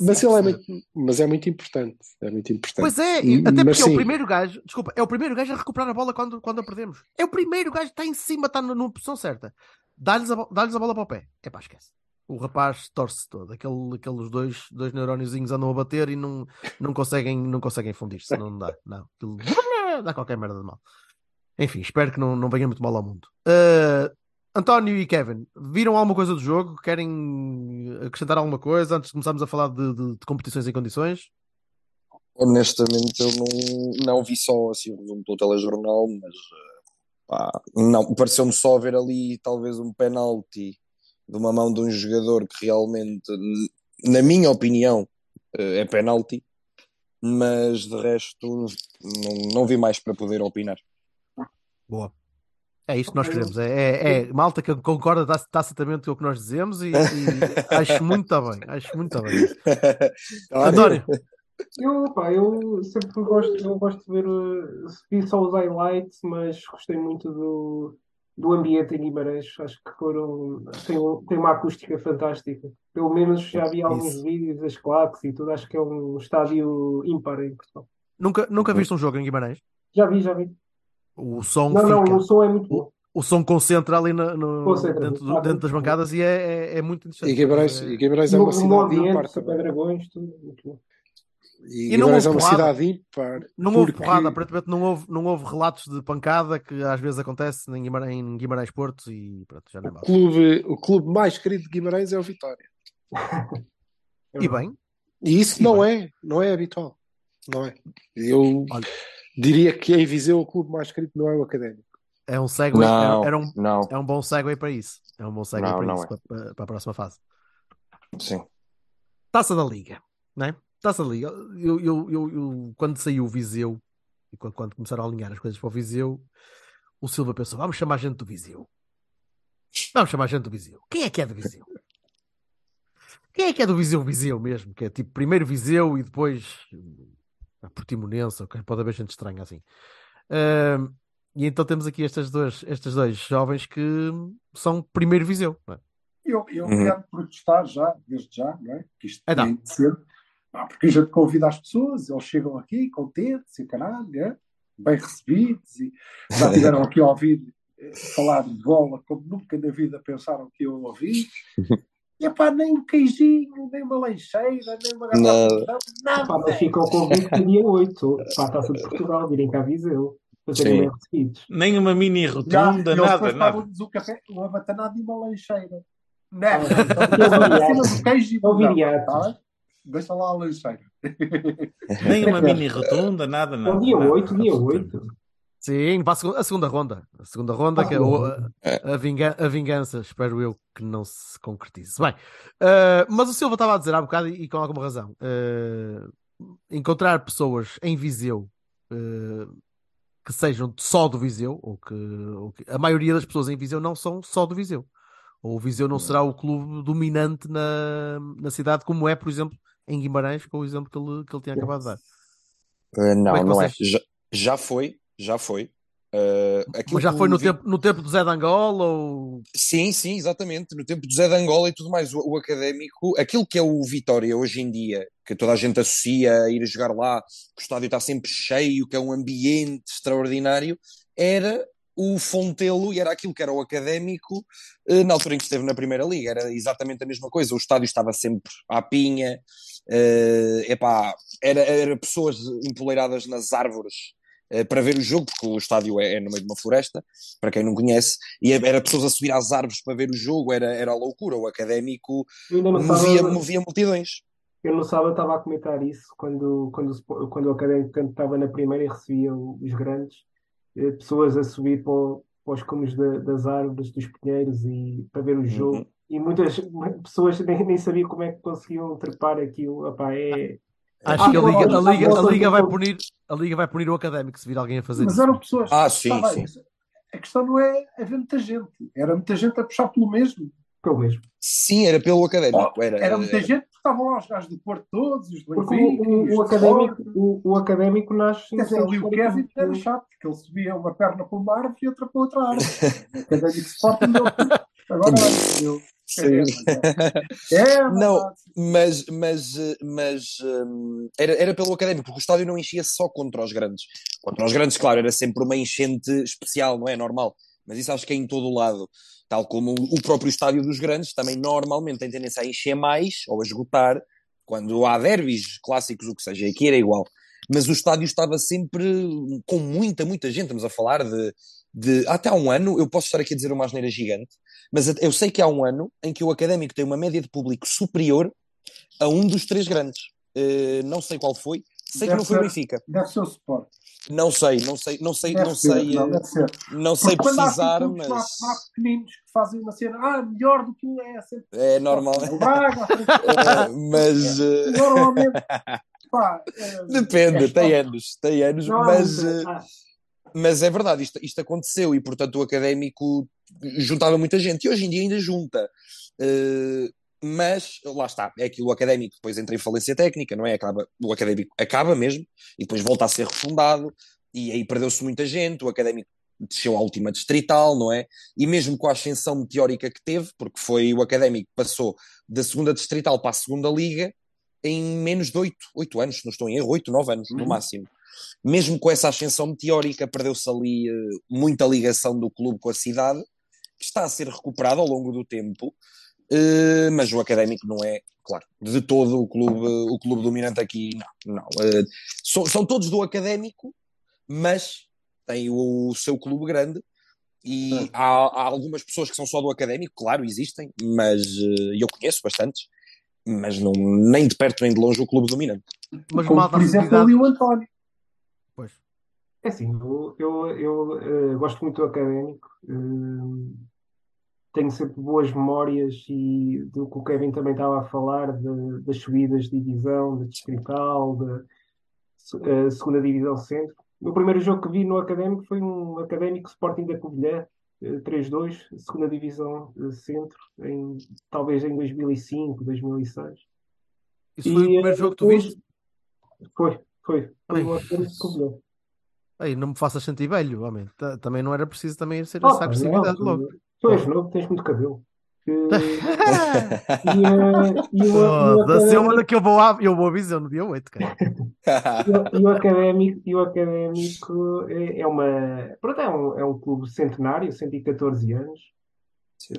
Mas ele é muito, mas é muito importante. É muito importante. Pois é, até mas porque é o primeiro gajo, desculpa, é o primeiro gajo a recuperar a bola quando, quando a perdemos. É o primeiro gajo que está em cima, está na posição certa. Dá-lhes a, dá-lhes a bola para o pé. É pá, esquece. O rapaz torce todo. Aquele, aqueles dois, dois neuróniozinhos andam a bater e não, não conseguem, não conseguem fundir-se. Não dá. Não. Aquilo (laughs) dá qualquer merda de mal. Enfim, espero que não, não venha muito mal ao mundo. Ah, António e Kevin, viram alguma coisa do jogo? Querem acrescentar alguma coisa antes de começarmos a falar de, de- de competições em condições? Honestamente, eu não, não vi só assim, o resumo telejornal, mas eh, pá, não, pareceu-me só ver ali talvez um penalti de uma mão de um jogador que realmente, na minha opinião, eh, é penalti, mas de resto não, não vi mais para poder opinar. Boa. É isto que nós queremos. É, é, é malta que concorda tac- tacitamente com o que nós dizemos e, e (laughs) acho muito bem. Acho muito bem. António, Eu, pá, eu sempre gosto, eu gosto de ver, eh, vi só os highlights, mas gostei muito do, do ambiente em Guimarães. Acho que foram, tem, tem uma acústica fantástica. Pelo menos já vi alguns Isso. vídeos, das claques e tudo. Acho que é um estádio ímpar em Portugal. nunca, nunca viste um jogo em Guimarães? Já vi, já vi. O som Não, não, fica. o som é muito bom. O som concentra ali no, no- Concentra, dentro, do- dentro das bancadas e é, é, é muito interessante. E Guimarães, É- e Guimarães é No, uma no cidade ímpar ambiente, Super também. Dragões, tudo. E E não Guimarães é houve uma porrada. cidade ímpar. Não houve porque- porrada, aparentemente não houve, não houve relatos de pancada que às vezes acontece em Guimarães, em Guimarães Porto e pronto, já não é O mal. clube, o clube mais querido de Guimarães é o Vitória. (laughs) E bem, E isso E não é, não é habitual. Não é. Eu Olha. diria que em Viseu o clube mais querido não é o Académico. é um segue, Não, era, era um, não, é um bom segue para isso. É um bom segue Não, para não isso, é. para, para- a próxima fase. sim. Taça da Liga, né? Taça da Liga. Eu, eu, eu, eu- quando saiu o Viseu e quando, quando começaram a alinhar as coisas para o Viseu, o Silva pensou: vamos chamar gente do Viseu. Vamos chamar gente do Viseu. Quem é que é do Viseu? Quem é que é do Viseu Viseu mesmo? Que é tipo primeiro Viseu e depois a Portimonense, pode haver gente estranha assim. E então temos aqui estas duas, estes dois jovens que são primeiro Viseu. não é? Eu, eu Uhum. quero protestar já, desde já, não é? Que isto Então. tem de ser. Ah, porque a gente convida as pessoas, eles chegam aqui contentes e caralho, é? bem recebidos, e já tiveram aqui a ouvir eh, falar de bola como nunca na vida pensaram que eu ouvi. (laughs) Epá, nem um queijinho, nem uma lancheira, nem uma Nada. garrafa de nada. Pá, mas fica o convite para dia 8, para a Taça de Portugal, virem cá a Viseu, Sim. Nem uma mini rotunda, nada, nada. pagam-nos o café, uma batanada e uma lancheira. Não, Eu então, viria- acima do queijo e eu do viria- não, tá bem? Deixa lá a lancheira. (laughs) Nem uma mini rotunda, nada. Então, dia nada, 8, dia absolutamente. 8. Sim, para a segunda, a segunda ronda. A segunda ronda, A que é a, a vinga- a vingança, espero eu que não se concretize. Bem, eh, mas o Silva estava a dizer há bocado e, e com alguma razão. eh, encontrar pessoas em Viseu eh, que sejam só do Viseu, ou que, ou que- a maioria das pessoas em Viseu não são só do Viseu. Ou o Viseu não será o clube dominante na, na cidade, como é, por exemplo, em Guimarães, com o exemplo que ele, que ele tinha acabado de dar. Uh, Como é não, não é. Já, já foi, já foi. Uh, Mas já foi no Vi- tempo, no tempo do Zé de Angola ou Sim, sim, exatamente. No tempo do Zé de Angola e tudo mais, o, o académico, aquilo que é o Vitória hoje em dia, que toda a gente associa a ir jogar lá, que o estádio está sempre cheio, que é um ambiente extraordinário, era o Fontelo e era aquilo que era o académico eh, na altura em que esteve na Primeira Liga. Era exatamente a mesma coisa. O estádio estava sempre à pinha, eh, epá, era, era pessoas empoleiradas nas árvores eh, para ver o jogo, porque o estádio é, é no meio de uma floresta, para quem não conhece, e era pessoas a subir às árvores para ver o jogo, era, era loucura. O académico movia, sábado, movia multidões. eu no sábado estava a comentar isso quando, quando, quando o Académico estava na primeira e recebia os grandes, eh, pessoas a subir para, para os cumes da- das árvores, dos pinheiros e para ver o jogo. Uhum. E muitas pessoas nem, nem sabiam como é que conseguiam trepar aquilo. Epá, é... Acho Ah, que a Liga, a Liga, a Liga vai punir, a Liga vai punir o académico se vir alguém a fazer Mas isso. eram pessoas. Ah, sim, Tá sim. A questão não é haver muita gente. Era muita gente a puxar pelo mesmo. pelo mesmo. Sim, era pelo académico. Era, Era muita era- gente que estavam lá os gajos do Porto todos, os do Porque Benfica, o, o, o académico, o, o académico nasce Quer dizer, ali o Kevin era chato, porque ele subia uma perna para uma árvore e outra para outra árvore. O (laughs) académico Sporting. (laughs) Agora eu. Sim. (laughs) É, Não, mas, mas, mas hum, era, era pelo académico, porque o estádio não enchia só contra os grandes. Contra os grandes, claro, era sempre uma enchente especial, não é? Normal. Mas isso acho que é em todo o lado. Tal como o próprio estádio dos grandes também normalmente tem tendência a encher mais ou a esgotar quando há derbys clássicos, o que seja. Aqui era igual. Mas o estádio estava sempre com muita, muita gente. Estamos a falar de, de até há um ano, eu posso estar aqui a dizer uma asneira gigante, mas eu sei que há um ano em que o académico tem uma média de público superior a um dos três grandes. Eh, não sei qual foi, sei que Deve não foi o Benfica. Deve ser o Sport. Não sei, não sei, não sei, Deve não ser, sei, não, eh, não sei Porque quando há assim precisar, lá- mas lá pequeninos que fazem uma cena, ah, melhor do que um é sempre. é normal. (laughs) O Eh, mas normalmente, (laughs) pá, é- depende, é tem anos, tem anos, Não há mas, ah, mas é verdade, isto, isto aconteceu e portanto o académico juntava muita gente e hoje em dia ainda junta. Eh, mas lá está, é aquilo o académico depois entra em falência técnica, não é? Acaba, o académico acaba mesmo e depois volta a ser refundado e aí perdeu-se muita gente, o académico desceu à última distrital, não é? E mesmo com a ascensão meteórica que teve, porque foi o académico que passou da segunda distrital para a segunda liga em menos de oito, oito anos, não estou em erro, oito, nove anos no Uhum. máximo. Mesmo com essa ascensão meteórica, perdeu-se ali eh, muita ligação do clube com a cidade, que está a ser recuperada ao longo do tempo, eh, mas o académico não é, claro, de todo o clube, o clube dominante aqui, não. não. Eh, são, são todos do académico, mas tem o, seu clube grande. E há, há algumas pessoas que são só do académico, claro, existem, mas eu conheço bastantes, mas não, nem de perto nem de longe o clube dominante. Mas Como, por exemplo, ali o António. Pois. É assim, eu, eu, eu, eh, gosto muito do académico, eh, tenho sempre boas memórias e do que o Kevin também estava a falar, de- das subidas de divisão, da distrital, da se- eh, segunda divisão centro. O primeiro jogo que vi no académico foi um académico Sporting da Covilhã, eh, 3-2, segunda divisão centro, em, talvez em 2005, 2006. Isso foi o primeiro jogo que tu depois- viste? Foi, foi. Aí, não me faças sentir velho, homem. Ta- Também não era preciso também ser Ah, essa agressividade não, logo. tu, és novo, tens muito cabelo. Eh, (laughs) e, eh, e e o Foda-se, eu- académico, olha que eu vou, eu vou a visão no dia 8, cara. (laughs) e o- e o académico, e o académico é, é uma, pronto, é um, é um clube centenário, 114 anos.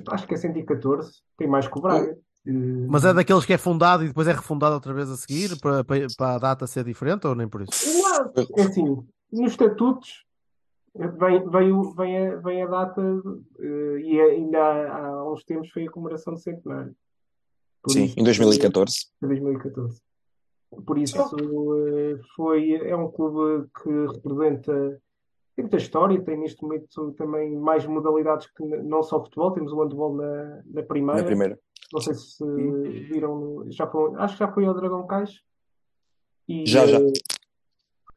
Acho que é 114, tem mais que o Braga. Mas é daqueles que é fundado e depois é refundado outra vez a seguir para, para, para a data ser diferente ou nem por isso? Não, é assim, nos estatutos vem, veio, vem, a, vem a data eh, e ainda há, há uns tempos foi a comemoração do centenário. Por Sim, isso, em 2014. Em 2014. Por isso eh, foi, é um clube que representa tem muita história, tem neste momento também mais modalidades que não só futebol, temos o handball na, na primeira. Na primeira. Não sei se viram, já foi, acho que já foi ao Dragão Cais. E, Já, já.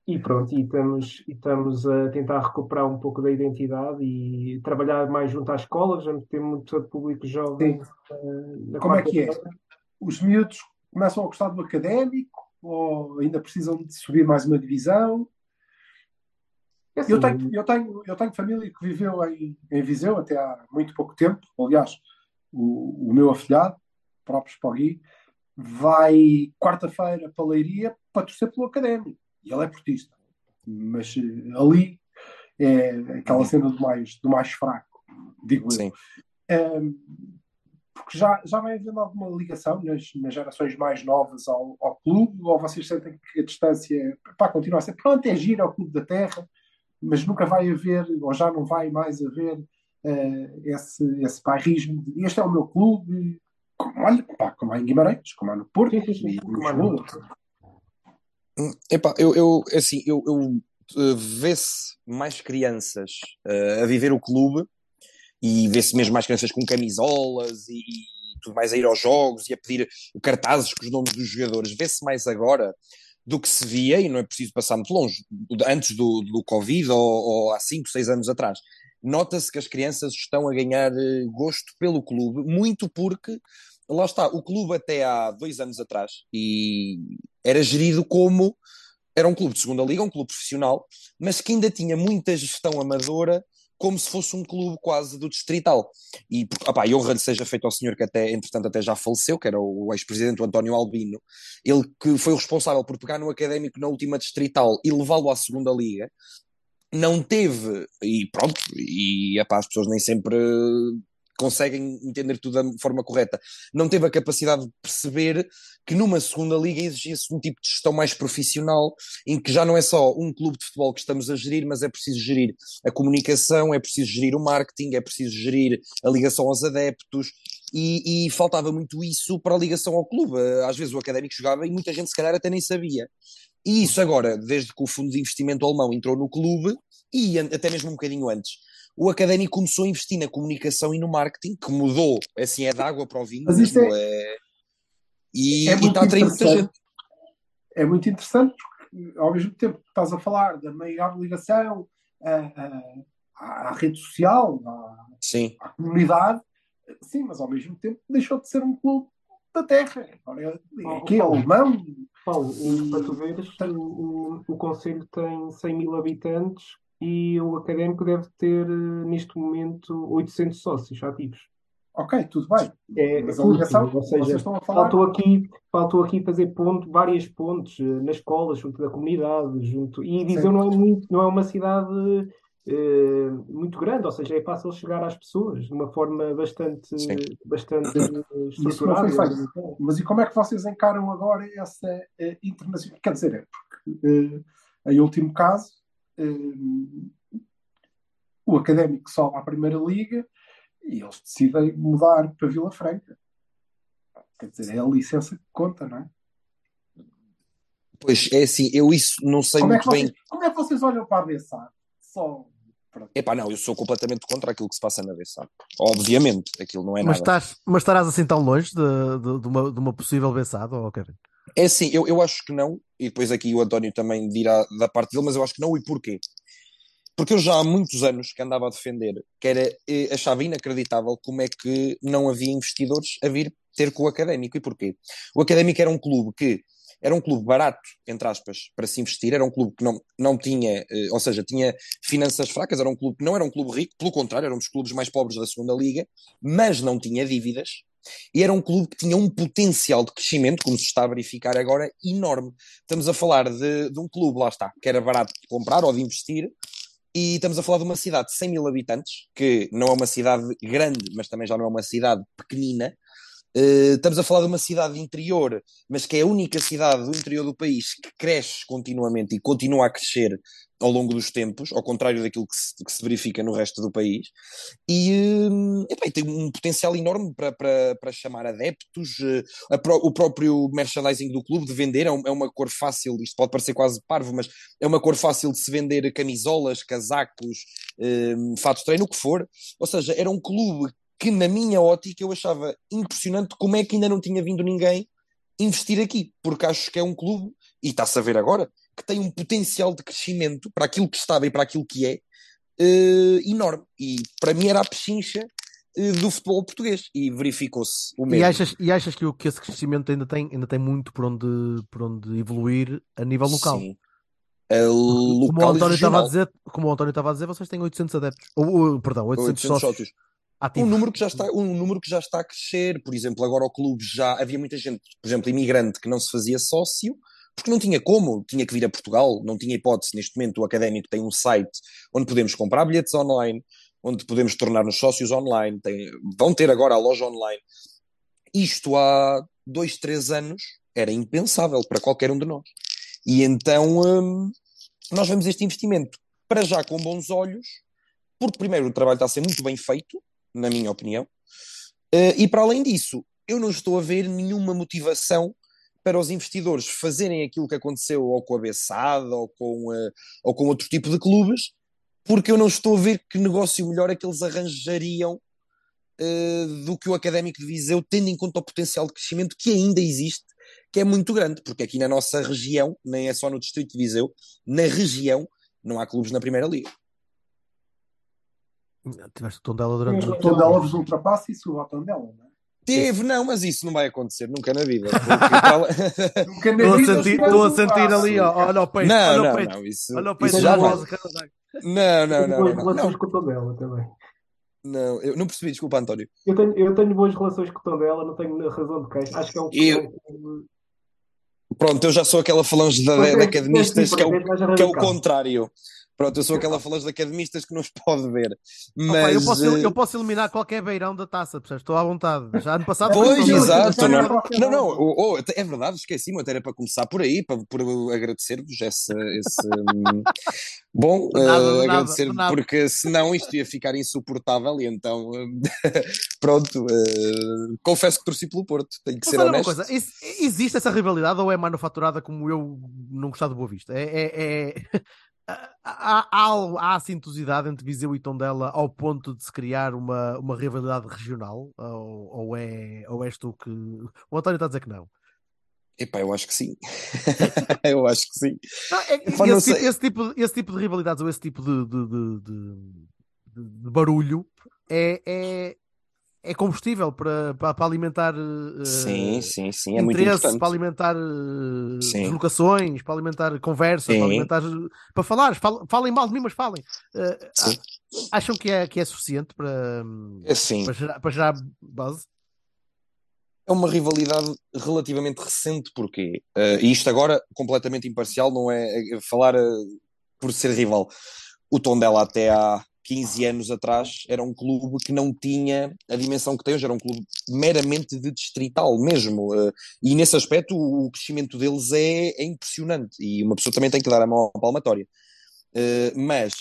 E pronto, e estamos, e estamos a tentar recuperar um pouco da identidade e trabalhar mais junto às escolas, já ter muito público jovem na Como é que é? Os miúdos começam a gostar do académico ou ainda precisam de subir mais uma divisão? É Eu assim, tenho, eu tenho, eu tenho família que viveu em, em Viseu até há muito pouco tempo. Aliás, o, o meu afilhado, o próprio Spogui, vai quarta-feira para a Leiria para torcer pelo académico. E ele é portista. Mas eh, ali é aquela cena do mais, do mais fraco, digo eu. Sim. Ehm, porque já, já vai havendo alguma ligação nas, nas gerações mais novas ao, ao clube, ou vocês sentem que a distância pá, continua a ser pronto, é giro ao clube da terra, mas nunca vai haver, ou já não vai mais haver eh, esse, esse bairrismo de este é o meu clube, como, olha, pá, como há em Guimarães, como há no Porto, Sim, sim, sim, e como há no Lisboa. Hum, Epá, eu, eu assim, eu, eu eh, vê-se mais crianças eh, a viver o clube e vê-se mesmo mais crianças com camisolas e, e tudo mais a ir aos jogos e a pedir cartazes com os nomes dos jogadores. Vê-se mais agora do que se via, e não é preciso passar muito longe, antes do, do Covid ou, ou há 5, 6 anos atrás. Nota-se que as crianças estão a ganhar eh, gosto pelo clube, muito porque lá está, o clube até há dois anos atrás e era gerido como era um clube de segunda liga, um clube profissional, mas que ainda tinha muita gestão amadora, como se fosse um clube quase do distrital. E, opá, e honra seja feito ao senhor que até, entretanto, até já faleceu, que era o ex-presidente, António Albino, ele que foi o responsável por pegar no académico na última distrital e levá-lo à segunda liga, não teve, e pronto, e epá, as pessoas nem sempre conseguem entender tudo da forma correta. Não teve a capacidade de perceber que numa segunda liga exigia-se um tipo de gestão mais profissional, em que já não é só um clube de futebol que estamos a gerir, mas é preciso gerir a comunicação, é preciso gerir o marketing, é preciso gerir a ligação aos adeptos. E, e faltava muito isso para a ligação ao clube. Às vezes o académico jogava e muita gente, se calhar, até nem sabia. E isso agora, desde que o fundo de investimento alemão entrou no clube, e até mesmo um bocadinho antes, o académico começou a investir na comunicação e no marketing, que mudou, assim, é de água para o vinho. Mas isto é- é... E, É e muito está a atrair muita interessante. gente. É muito interessante porque, ao mesmo tempo que estás a falar da maior ligação à, à- à rede social, à, Sim, à comunidade, sim, mas ao mesmo tempo deixou de ser um clube da terra. Agora é, é que é alemão. Paulo, E- para tu veres, o, o, o Conselho tem 100 mil habitantes e o académico deve ter, eh, neste momento, 800 sócios ativos. Ok, tudo bem. É, Mas a ligação, ou vocês seja, estão a falar. faltou aqui, faltou aqui fazer ponto, várias pontes eh, nas escolas, junto da comunidade, junto... E Viseu não é muito, não é uma cidade eh, muito grande, ou seja, é fácil chegar às pessoas de uma forma bastante, Sim. bastante (coughs) estruturada. Mas e como é que vocês encaram agora essa eh, internacional? Quer dizer, é porque, eh, em último caso, eh, o académico sobe à Primeira Liga e eles decidem mudar para Vila Franca. Quer dizer, é a licença que conta, não é? pois é assim, eu isso não sei Como é, muito bem. vocês, como é que vocês olham para a Bessar? Só. Pronto. Epá, não, eu sou completamente contra aquilo que se passa na BSA. Obviamente, aquilo não é Mas, nada. estás, mas estarás assim tão longe de, de, de uma, de uma possível bençada, ou Kevin? É assim, eu, eu acho que não, e depois aqui o António também dirá da parte dele, mas eu acho que não, e porquê? Porque eu já há muitos anos que andava a defender que era, eh, achava inacreditável como é que não havia investidores a vir ter com o Académico. E porquê? O Académico era um clube que era um clube barato, entre aspas, para se investir, era um clube que não, não tinha, eh, ou seja, tinha finanças fracas, era um clube que não era um clube rico, pelo contrário, era um dos clubes mais pobres da segunda liga, mas não tinha dívidas, e era um clube que tinha um potencial de crescimento, como se está a verificar agora, enorme. Estamos a falar de, de um clube, lá está, que era barato de comprar ou de investir, e estamos a falar de uma cidade de 100 mil habitantes, que não é uma cidade grande, mas também já não é uma cidade pequenina, Uh, estamos a falar de uma cidade interior, mas que é a única cidade do interior do país que cresce continuamente e continua a crescer ao longo dos tempos, ao contrário daquilo que se, que se verifica no resto do país, e, epá, tem um potencial enorme para, para, para chamar adeptos, uh, pro, o próprio merchandising do clube de vender é, um, é, uma cor fácil, isto pode parecer quase parvo, mas é uma cor fácil de se vender camisolas, casacos, fatos de treino, o que for, ou seja, era um clube que na minha ótica eu achava impressionante como é que ainda não tinha vindo ninguém investir aqui, porque acho que é um clube, e está-se a ver agora, que tem um potencial de crescimento para aquilo que estava e para aquilo que é uh, enorme. E para mim era a pechincha uh, do futebol português e verificou-se o mesmo. E achas, e achas que, que esse crescimento ainda tem, ainda tem muito por onde, por onde evoluir a nível local? Sim. Uh, como, o António estava a dizer, como o António estava a dizer, vocês têm 800 adeptos, ou, ou perdão, 800, 800 sócios. sócios. Um número, que já está, um número que já está a crescer, por exemplo, agora o clube já havia muita gente, por exemplo, imigrante que não se fazia sócio, porque não tinha como, tinha que vir a Portugal, não tinha hipótese. Neste momento, o académico tem um site onde podemos comprar bilhetes online, onde podemos tornar-nos sócios online, tem, vão ter agora a loja online. Isto há dois, três anos era impensável para qualquer um de nós. E então hum, nós vemos este investimento para já com bons olhos, porque primeiro o trabalho está a ser muito bem feito, na minha opinião. Uh, e para além disso, eu não estou a ver nenhuma motivação para os investidores fazerem aquilo que aconteceu ou com a Bessada ou com, uh, ou com outro tipo de clubes, porque eu não estou a ver que negócio melhor é que eles arranjariam uh, do que o Académico de Viseu, tendo em conta o potencial de crescimento que ainda existe, que é muito grande, porque aqui na nossa região, nem é só no Distrito de Viseu, na região não há clubes na Primeira Liga. Tiveste o Tondela durante o Tondela vos ultrapassa e suba a Tondela, não é? Teve, não, mas isso não vai acontecer nunca na vida. (laughs) nunca na estou, vida a sentir, estou a sentir ali, ó, olha o peito, não, olha não, o peito, não, isso, olha o peito isso já não. Não, não, não. boas não, relações não. com o Tondela também. Não, eu não percebi, desculpa, António. Eu tenho, eu tenho boas relações com o Tondela, não tenho razão de queixa. Acho que é um. Eu... Pronto, eu já sou aquela falange da, de academistas que é o, que é o contrário. Pronto, eu sou aquela falange de academistas que nos pode ver. Mas... Opa, eu, posso, eu, posso, eliminar qualquer beirão da taça, percebes? Estou à vontade. Já ano passado. Pois, exato. Não, não, não oh, oh, é verdade, esqueci-me, até era para começar por aí, para, por agradecer-vos esse. esse bom, uh, agradecer porque senão isto ia ficar insuportável e então. (laughs) pronto, uh, confesso que torci pelo Porto, tenho que Mas ser honesto. Uma coisa, existe essa rivalidade ou é manufaturada como eu não gostar do Boa Vista? É. é, é há, há, há acintosidade entre Viseu e Tondela ao ponto de se criar uma, uma rivalidade regional? Ou, ou, é, ou és tu que. O António está a dizer que não. Epá, eu acho que sim. (laughs) eu acho que sim. Não, é, Epá, esse, tipo, esse, tipo, esse tipo de rivalidades ou esse tipo de, de, de, de, de barulho é, é, é combustível para, para, para alimentar uh, sim, sim, sim, é interesse, para alimentar uh, deslocações, para alimentar conversas, sim. para alimentar para falar, falem, falem mal de mim, mas falem. Uh, acham que é, que é suficiente para, é sim. para, gerar, para gerar base? É uma rivalidade relativamente recente, porque e isto agora completamente imparcial, não é falar por ser rival. O tom dela até há 15 anos atrás era um clube que não tinha a dimensão que tem hoje, era um clube meramente de distrital mesmo. Eh, e nesse aspecto o crescimento deles é, é impressionante e uma pessoa também tem que dar a mão à palmatória. Eh, mas,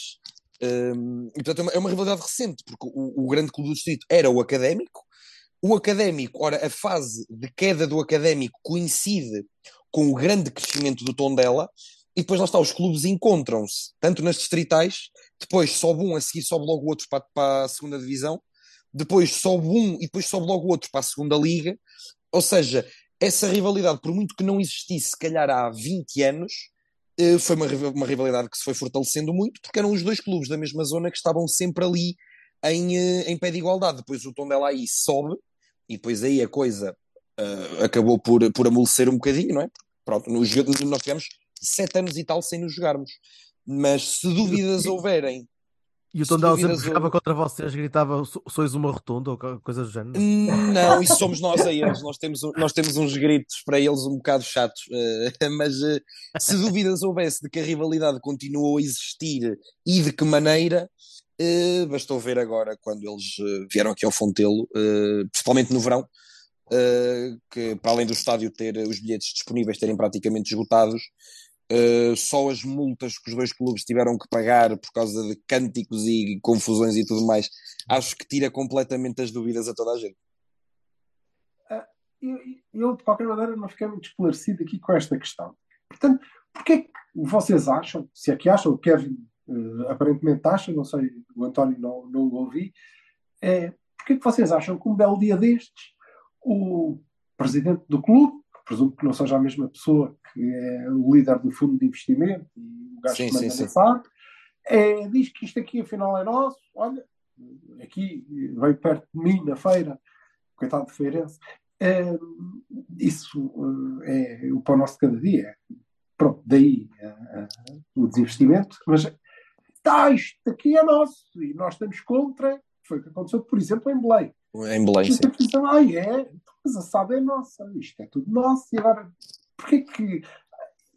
ehm, portanto, é uma rivalidade recente, porque o, o grande clube do distrito era o académico. O académico, ora, a fase de queda do académico coincide com o grande crescimento do Tondela, e depois lá está, os clubes encontram-se, tanto nas distritais, depois sobe um, a seguir sobe logo o outro para, para a segunda divisão, depois sobe um e depois sobe logo o outro para a segunda liga. Ou seja, essa rivalidade, por muito que não existisse, se calhar há 20 anos, eh, foi uma, uma rivalidade que se foi fortalecendo muito, porque eram os dois clubes da mesma zona que estavam sempre ali em, eh, em pé de igualdade. Depois o Tondela aí sobe, e depois aí a coisa uh, acabou por, por amolecer um bocadinho, não é? Pronto, nós tivemos sete anos e tal sem nos jogarmos. Mas se dúvidas houverem. E o Tondela sempre jogava contra vocês, gritava sois uma rotunda ou coisa do género? Não, isso somos nós a eles. Nós temos, nós temos uns gritos para eles um bocado chatos. Uh, (laughs) mas uh, se dúvidas houvesse de que a rivalidade continuou a existir e de que maneira, uh, bastou ver agora quando eles vieram aqui ao Fontelo, principalmente no verão, que para além do estádio ter os bilhetes disponíveis terem praticamente esgotados, uh, só as multas que os dois clubes tiveram que pagar por causa de cânticos e confusões e tudo mais, acho que tira completamente as dúvidas a toda a gente. Eu, eu, de qualquer maneira, não fiquei muito esclarecido aqui com esta questão. Portanto, porquê é que vocês acham, se é que acham, o Kevin uh, aparentemente acha, não sei, o António não, não o ouvi, é, porquê é que vocês acham que um belo dia destes o presidente do clube, presumo que não seja a mesma pessoa que é o líder do fundo de investimento e o gajo Sim, que manda sim, sim. SAD, é, diz que isto aqui afinal é nosso, olha, aqui veio perto de mim na feira, coitado de feirense, é, isso é, é o pão nosso de cada dia. Pronto, daí é, é, o desinvestimento, mas tá, isto aqui é nosso e nós estamos contra. Foi o que aconteceu, por exemplo, em Belém. Em Belém, sim. dizem, ah, é, mas a SAD é nossa, isto é tudo nosso, e agora porquê que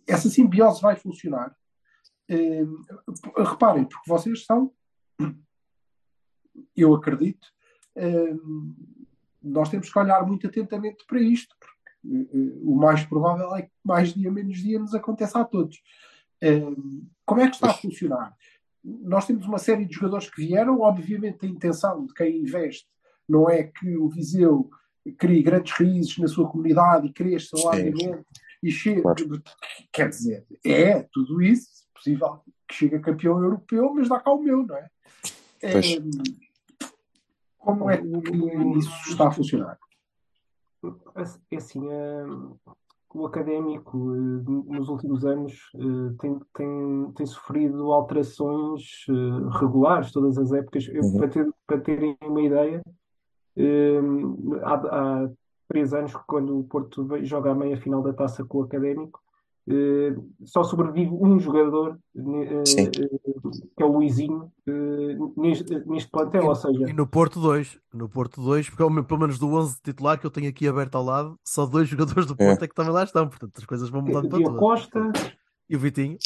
essa simbiose vai funcionar? Eh, reparem, porque vocês são, eu acredito, eh, nós temos que olhar muito atentamente para isto, porque eh, o mais provável é que mais dia menos dia nos aconteça a todos. Como é que está a funcionar? Nós temos uma série de jogadores que vieram, obviamente a intenção de quem investe não é que o Viseu crie grandes raízes na sua comunidade e cresça largamente e chegue. Quer dizer, é tudo isso, se possível que chegue a campeão europeu, mas dá cá o meu, não é? É, como é que isso está a funcionar? É assim, eh, o académico eh, nos últimos anos eh, tem, tem, tem sofrido alterações eh, regulares, todas as épocas. Eu, Uhum. para, ter, para terem uma ideia, há, há três anos, quando o Porto joga a meia final da taça com o académico, eh, só sobrevive um jogador, Sim. eh, que é o Luizinho, neste, neste plantel, ou seja. E no Porto 2, no Porto 2, porque é o meu- pelo menos do 11 titular que eu tenho aqui aberto ao lado, só dois jogadores do Porto é, que também lá estão, portanto as coisas vão mudando para todos. Costa, E o Vitinho.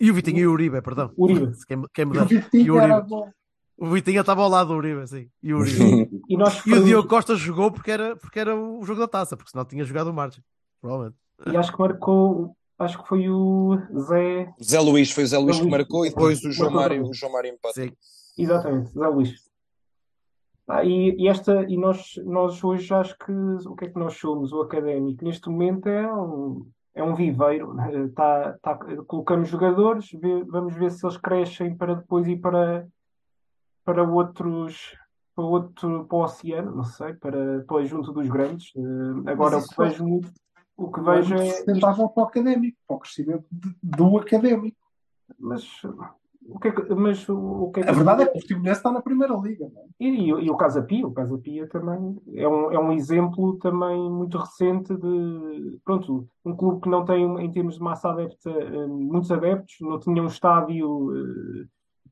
E o Vitinho e o Uribe, perdão. Uribe. Quem, quem me E o dera. E Vitinho o era Uribe. O Vitinho estava ao lado do Uribe, sim. E o Uribe. e nós E o Diogo Costa jogou porque era, porque era o jogo da taça, porque senão tinha jogado o Margem. Provavelmente. E acho que marcou, acho que foi o Zé. Zé Luís, foi o Zé Luís que Luís. marcou e depois o João Mário, o João Mário empate. Sim. Exatamente, Zé Luís. Ah, e, e esta, e nós, nós hoje acho que o que é que nós somos? O académico neste momento é um, é um viveiro. né? Tá, tá, colocamos jogadores, vê- vamos ver se eles crescem para depois ir para, para outros, para outro, para o oceano, não sei, para, para junto dos grandes. Eh, agora o que vejo muito, o que é vejo é sustentável para o académico, para o crescimento de- do académico. Mas o que é que, mas o, que é que A verdade é que o Portimonense está na primeira liga, não é? E, e, o- e o Casa Pia, o Casa Pia também é um, é um exemplo também muito recente de, pronto, um clube que não tem, em termos de massa adepta, eh, muitos adeptos, não tinha um estádio,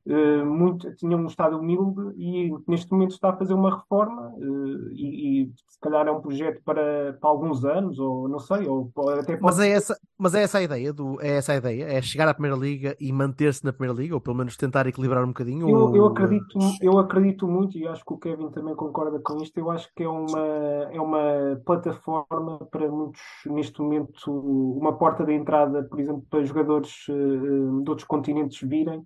eh, eh, muito, tinha um estádio humilde e neste momento está a fazer uma reforma eh, e, e se calhar é um projeto para, para alguns anos, ou não sei, ou pode- até Mas pode é essa, mas é essa a ideia do, é essa a ideia, é chegar à primeira liga e manter-se na primeira liga, ou pelo menos tentar equilibrar um bocadinho. Eu, eu ou- acredito, eu acredito muito, e acho que o Kevin também concorda com isto. Eu acho que é uma, é uma plataforma para muitos, neste momento, uma porta de entrada, por exemplo, para jogadores eh, de outros continentes virem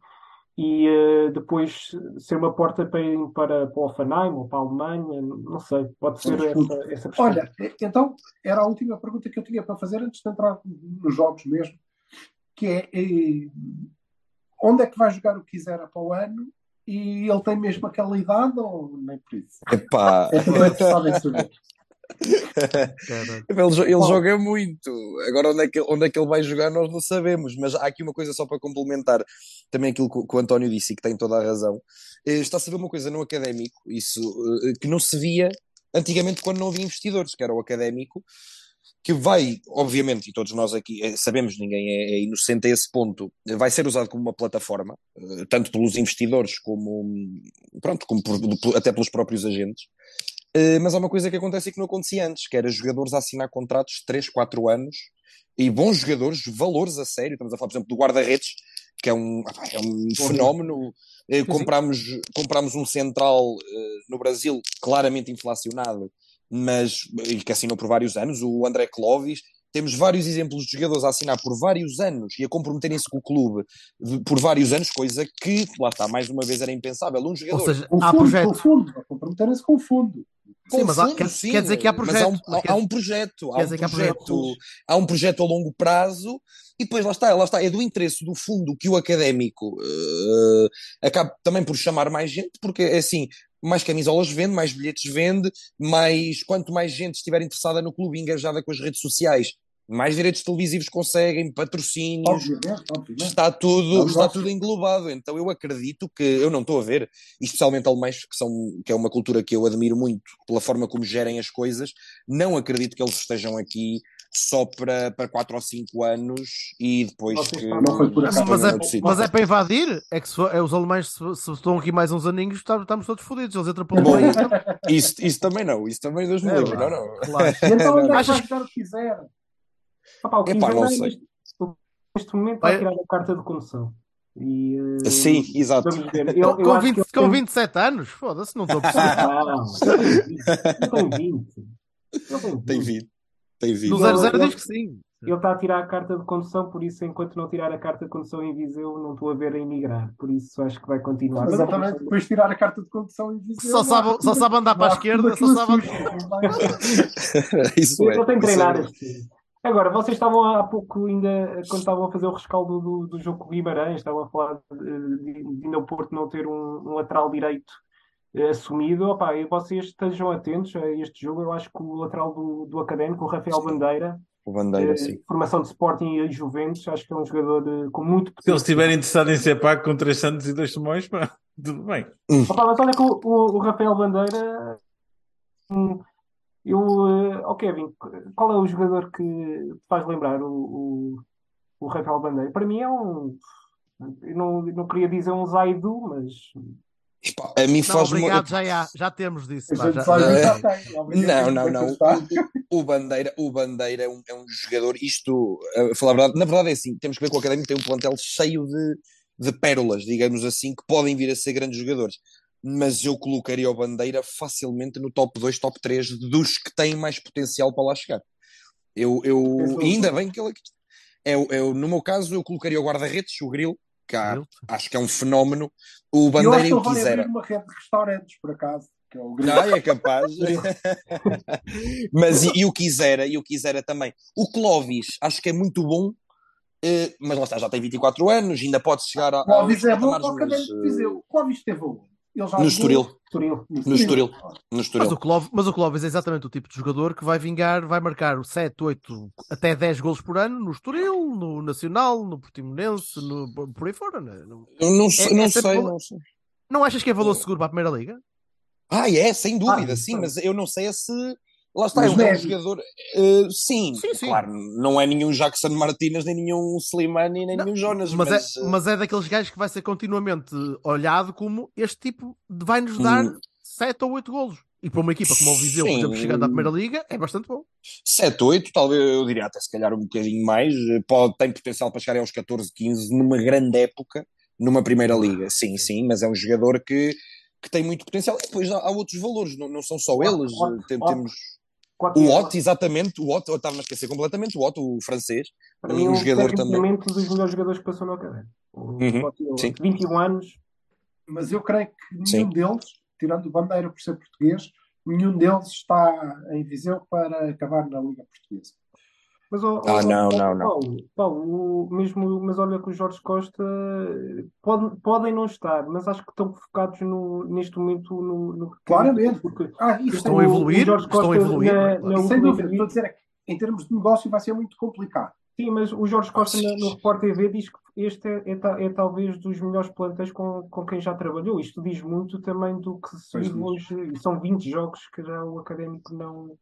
e eh, depois ser uma porta para para, para o Hoffenheim ou para a Alemanha. Não sei, pode ser essa, essa perspectiva. Olha, então era a última pergunta que eu tinha para fazer antes de entrar nos jogos mesmo, que é eh, onde é que vai jogar o que quiser para o ano e ele tem mesmo aquela idade ou nem por isso? Epá. É também saber. Ele, ele joga muito. Agora, onde é, que, onde é que ele vai jogar, nós não sabemos. Mas há aqui uma coisa só para complementar também aquilo que, o- que o António disse e que tem toda a razão. Eh, Está-se a ver uma coisa no académico, isso eh, que não se via antigamente quando não havia investidores, que era o académico, que vai, obviamente, e todos nós aqui eh, sabemos, ninguém é, é inocente a esse ponto, vai ser usado como uma plataforma, tanto pelos investidores como, pronto, como por- até pelos próprios agentes. Uh, mas há uma coisa que acontece e que não acontecia antes, que era jogadores a assinar contratos de 3, 4 anos e bons jogadores, valores a sério. Estamos a falar, por exemplo, do guarda-redes, que é um, é um fenómeno. Uh, comprámos, comprámos um central uh, no Brasil claramente inflacionado, mas e que assinou por vários anos, o André Clovis. Temos vários exemplos de jogadores a assinar por vários anos e a comprometerem-se com o clube de- por vários anos, coisa que, lá está, mais uma vez era impensável. Um jogador Ou seja, Com há fundo, projeto. com fundo. A comprometerem-se com fundo. Sim, mas há- quer- sim, quer dizer que há projeto, há um, há um projeto, há um que há projeto, projetos. há um projeto a longo prazo e depois lá está, lá está, é do interesse do fundo que o académico eh, acaba também por chamar mais gente, porque é assim, mais camisolas vende, mais bilhetes vende, mais quanto mais gente estiver interessada no clube e engajada com as redes sociais, mais direitos televisivos conseguem, patrocínios, Obviamente, obviamente. está tudo, É está tudo englobado. Então eu acredito que eu não estou a ver, especialmente alemães, que, são, que é uma cultura que eu admiro muito pela forma como gerem as coisas, não acredito que eles estejam aqui só para, para 4 ou 5 anos e depois que. estavam- Não foi por Mas, acaso, mas é, mas é para invadir? É que se, for- é, os alemães, se, se estão aqui mais uns aninhos, estamos todos fodidos. Eles entram pelo Bom, meio. isso, isso também não, isso também Deus me É livre, lá, não, não. claro. Então (laughs) Não, é Achas que quiser? Opa, o Epá, não sei. neste, momento vai tirar a carta de condução. E, eh, Sim, exato. Eu, Com, eu acho 20 que ele com tem- 27 anos? Foda-se, não estou a perceber. Não, ele tem 20. Ele tem 20. Tem vindo, tem vindo. No 00 Ele- diz que sim. Ele está a tirar a carta de condução, por isso, enquanto não tirar a carta de condução em Viseu, não estou a ver a emigrar. Por isso, acho que vai continuar. Mas Exatamente, depois de tirar a carta de condução e dizer. Só sabe, só sabe andar para a esquerda, só sabe (laughs) isso é. Eu tenho é treinado verdade. Agora, vocês estavam há pouco ainda, quando estavam a fazer o rescaldo do, do jogo com o Guimarães, estavam a falar de, de, de ainda o Porto não ter um, um lateral direito eh, assumido. Opa, e vocês estejam atentos a este jogo. Eu acho que o lateral do, do Académico, o Rafael Bandeira, O Bandeira, eh, sim. formação de Sporting e Juventus, acho que é um jogador eh, com muito Se eles potencial. estiverem interessados em ser pago com 3 Santos e 2 Simões, pá, tudo bem. Opa, mas olha que o, o- o Rafael Bandeira, hum, eu, eh, ó Kevin, qual é o jogador que te faz lembrar o, o, o Rafael Bandeira? Para mim é um, eu não, não queria dizer um Zaidu, mas Epá, a mim Não, faz obrigado, já, já, já temos disso. Pá, já- É. Não, não, (laughs) não. O, o Bandeira, o Bandeira é um, é um jogador. Isto, a falar a verdade, na verdade é assim: temos que ver que o Académico tem um plantel cheio de, de pérolas, digamos assim, que podem vir a ser grandes jogadores. Mas eu colocaria o Bandeira facilmente no top 2, top 3 dos que têm mais potencial para lá chegar. Eu, eu ainda bem que ele aqui. Eu, eu, no meu caso, eu colocaria o guarda-redes, o Grilo, que há- acho que é um fenómeno. O Eu acho Bandeira que eu ele vai quisera. abrir uma rede de restaurantes, por acaso. Que é o grande. Não, é capaz. (laughs) mas e, e o quisera, e o quisera também. O Clovis, acho que é muito bom, eh, mas lá está, já tem 24 anos, ainda pode chegar a. Clóvis é bom para o Académico de Viseu. Clóvis esteve onde? Ele já No Estoril. Estoril. No Estoril. No Mas Estoril. o, Clóvis, mas o Clóvis é exatamente o tipo de jogador que vai vingar, vai marcar 7, 8, até 10 golos por ano no Estoril, no Nacional, no Portimonense, no, por aí fora. Né? Não, Eu não, sei, É- é não, sei, não sei. não achas que é valor seguro para a Primeira Liga? Ah, é, sem dúvida, Ah, sim, sim. mas eu não sei se. Lá está, Mas é um, é um médio. jogador. eh, sim, Sim, sim. claro, não é nenhum Jackson Martínez, nem nenhum Slimani, nem Não, nenhum Jonas, Mas, mas. é, mas é daqueles gajos que vai ser continuamente olhado como este tipo de- vai-nos dar Hum. 7 ou 8 golos. E para uma equipa como o Viseu, por exemplo, chegando à Primeira Liga, é bastante bom. 7, 8, talvez eu diria até se calhar um bocadinho mais. Pode, tem potencial para chegar aos 14, 15 numa grande época, numa primeira liga. Sim, sim, mas é um jogador que, que tem muito potencial. E depois há, há outros valores, não, não são só eles. Tem- temos o Otto, exatamente. O Otto, eu estava a esquecer completamente. O Otto, o francês, Para mim, um um jogador também. dos melhores jogadores que passou no Académico. O Uhum, Otto, sim. 21 anos, Mas eu creio que nenhum Sim. deles, tirando o Bandeira por ser português, nenhum deles está em Viseu para acabar na Liga Portuguesa. Mas, ó, Ah, não, ó, não, não. Paulo, Paulo, o mesmo, mas olha que o Jorge Costa pode, podem não estar, mas acho que estão focados no, neste momento no, no Claramente. porque Ah, isso Estão a evoluir, Jorge estão a evoluir, na- claro. na sem dúvida. Estou a dizer é que em termos de negócio vai ser muito complicado. Sim, mas o Jorge Costa na- no Sport TV diz que este é, é é talvez dos melhores plantéis com, com quem já trabalhou. Isto diz muito também do que se vive diz. hoje. E São 20 jogos que já o Académico não.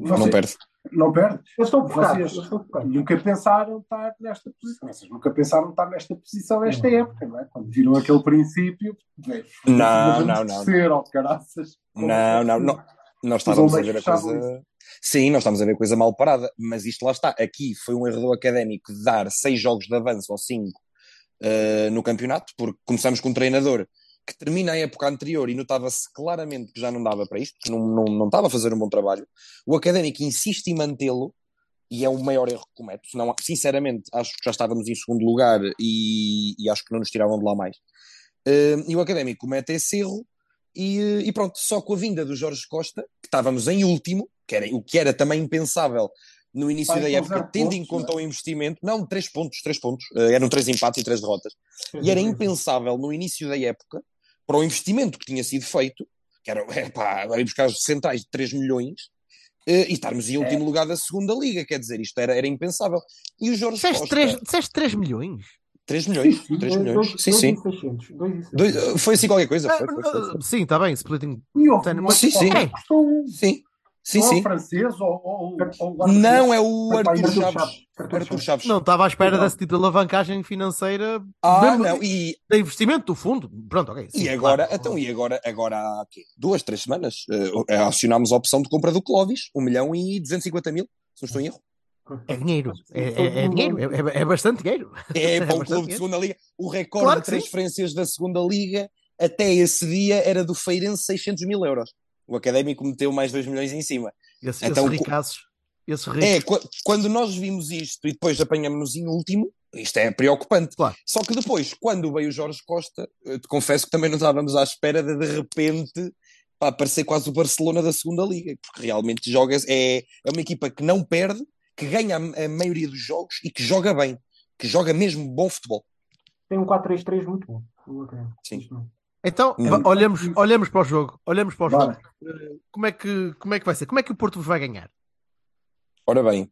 Você- Não perde. Não perde. Vocês Eles estão focados. nunca pensaram estar nesta posição. Vocês nunca pensaram estar nesta posição esta época, não é? Quando viram aquele princípio, bem, Não, vamos não, não. descer, ó, caraças. Não, não, não. Nós Os estávamos a ver a coisa. Sim, nós estamos a ver coisa mal parada, mas isto lá está. Aqui foi um erro do académico de dar seis jogos de avanço ou cinco eh, no campeonato, porque começamos com um treinador que termina a época anterior e notava-se claramente que já não dava para isto, que não, não, não estava a fazer um bom trabalho. O Académico insiste em mantê-lo e é o maior erro que comete. Senão, sinceramente, acho que já estávamos em segundo lugar e, e acho que não nos tiravam de lá mais. Uh, e o Académico comete esse erro e, e, pronto, só com a vinda do Jorge Costa, que estávamos em último, que era, o que era também impensável no início Vai da época, tendo pontos, em conta não o investimento, não, três pontos, três pontos, uh, eram três empates e três derrotas, e era (laughs) impensável no início da época, para o investimento que tinha sido feito, que era (laughs) epá, ir buscar os centrais de 3 milhões, eh, e estarmos em último lugar da segunda liga, quer dizer, isto era, era impensável. E o Jorge Disseste Costa, 3, disseste 3 milhões? 3 milhões, 3 É, milhões, dois- sim, dois sim. e 600, dois e 600. Dois- eh, foi assim qualquer coisa, Ah, foi, foi, foi, foi. ah, sim, está bem, splitting. Sim, sim. escola que custou um. Sim, sim, Ou sim. francês ou, ou, ou Não, é o Arthur Arthur Chaves. Chaves. Arthur Arthur Chaves. Não, estava à espera Então. desse tipo de alavancagem financeira Ah, não, e, de investimento do fundo. Pronto, ok. sim, e agora, claro. então, e agora, agora há quê? duas, três semanas, eh, acionámos a opção de compra do Clóvis, 1 milhão e 250 mil, se não estou em erro. É dinheiro. É, é- é dinheiro. É, é- é bastante dinheiro. É para um bastante clube de segunda liga. O recorde Claro de que sim. transferências da segunda liga até esse dia era do Feirense 600 mil euros. O Académico meteu mais 2 milhões em cima. Esses, Então, esses ricaços. Ricos. É, qu- quando nós vimos isto e depois apanhamos-nos em último, isto é preocupante. Claro. Só que depois, quando veio o Jorge Costa, eu te confesso que também não estávamos à espera de de repente pá, aparecer quase o Barcelona da segunda liga, porque realmente joga, é, é uma equipa que não perde, que ganha a, a maioria dos jogos e que joga bem, que joga mesmo bom futebol. Tem um 4-3-3 muito bom. Sim. Então, Hum. olhamos, olhamos para o jogo. Olhamos para o jogo. Eh, Como é, que, como é que vai ser? Como é que o Porto vos vai ganhar? Ora bem,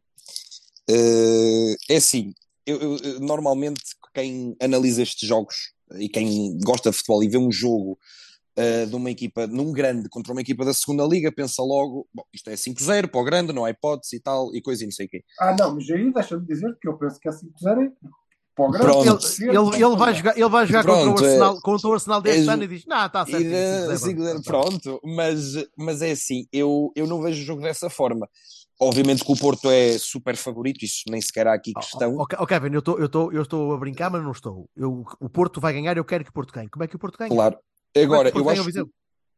eh, é assim, eu, eu- normalmente quem analisa estes jogos e quem gosta de futebol e vê um jogo eh, de uma equipa, num grande contra uma equipa da segunda liga, pensa logo, bom, isto é 5-0 para o grande, não há hipótese e tal, e coisa e não sei o quê. Ah, não, mas aí deixa-me dizer que eu penso que é 5-0 é. Ele, ele, ele vai jogar, ele vai jogar contra, Pronto, o é- Arsenal, contra o Arsenal deste é- ano e diz: Não, está certo. 5-0, sim, pronto, mas, mas é assim, eu, eu não vejo o jogo dessa forma. Obviamente que o Porto é super favorito, isso nem sequer há aqui questão. Ó, ó, Kevin, eu estou eu tô- a brincar, mas não estou. Eu, o Porto vai ganhar, eu quero que o Porto ganhe. Como é que o Porto ganha? Claro. É Agora, Porto eu acho, que,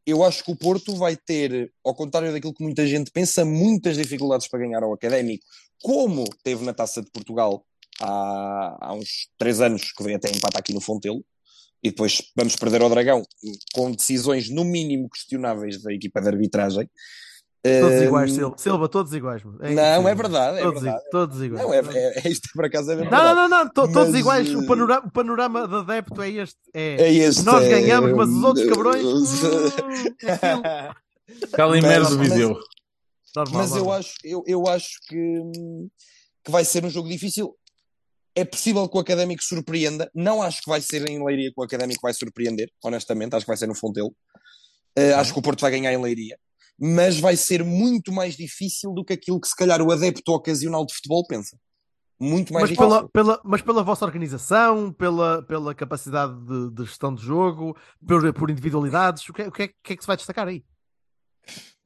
eu acho que o Porto vai ter, ao contrário daquilo que muita gente pensa, muitas dificuldades para ganhar ao Académico, como teve na Taça de Portugal há, há uns três anos, que veio até empate aqui no Fontelo, e depois vamos perder ao Dragão com decisões no mínimo questionáveis da equipa de arbitragem. Todos Hum, iguais, Silva, Silva, todos iguais. meu. Não, é verdade, é todos, verdade. i- Todos iguais. Não, é, é, é isto por acaso é Não, verdade. não, não, não, to- todos Mas, iguais. O eh, panorama, o panorama de adepto é este. É, É este, Nós é- ganhamos, mas os outros cabrões. hum, (laughs) é aquilo. Calimero Mas- do Viseu. Normal, Mas eu acho, eu, eu acho que, que vai ser um jogo difícil. É possível que o Académico surpreenda. Não acho que vai ser em Leiria que o Académico vai surpreender, honestamente. Acho que vai ser no Fontelo. Uh, acho que o Porto vai ganhar em Leiria. Mas vai ser muito mais difícil do que aquilo que se calhar o adepto ocasional de futebol pensa. Muito mais Mas difícil. pela, pela, mas pela vossa organização, pela, pela capacidade de, de gestão de jogo, por, por individualidades, o que, é- o que é, o que é que se vai destacar aí?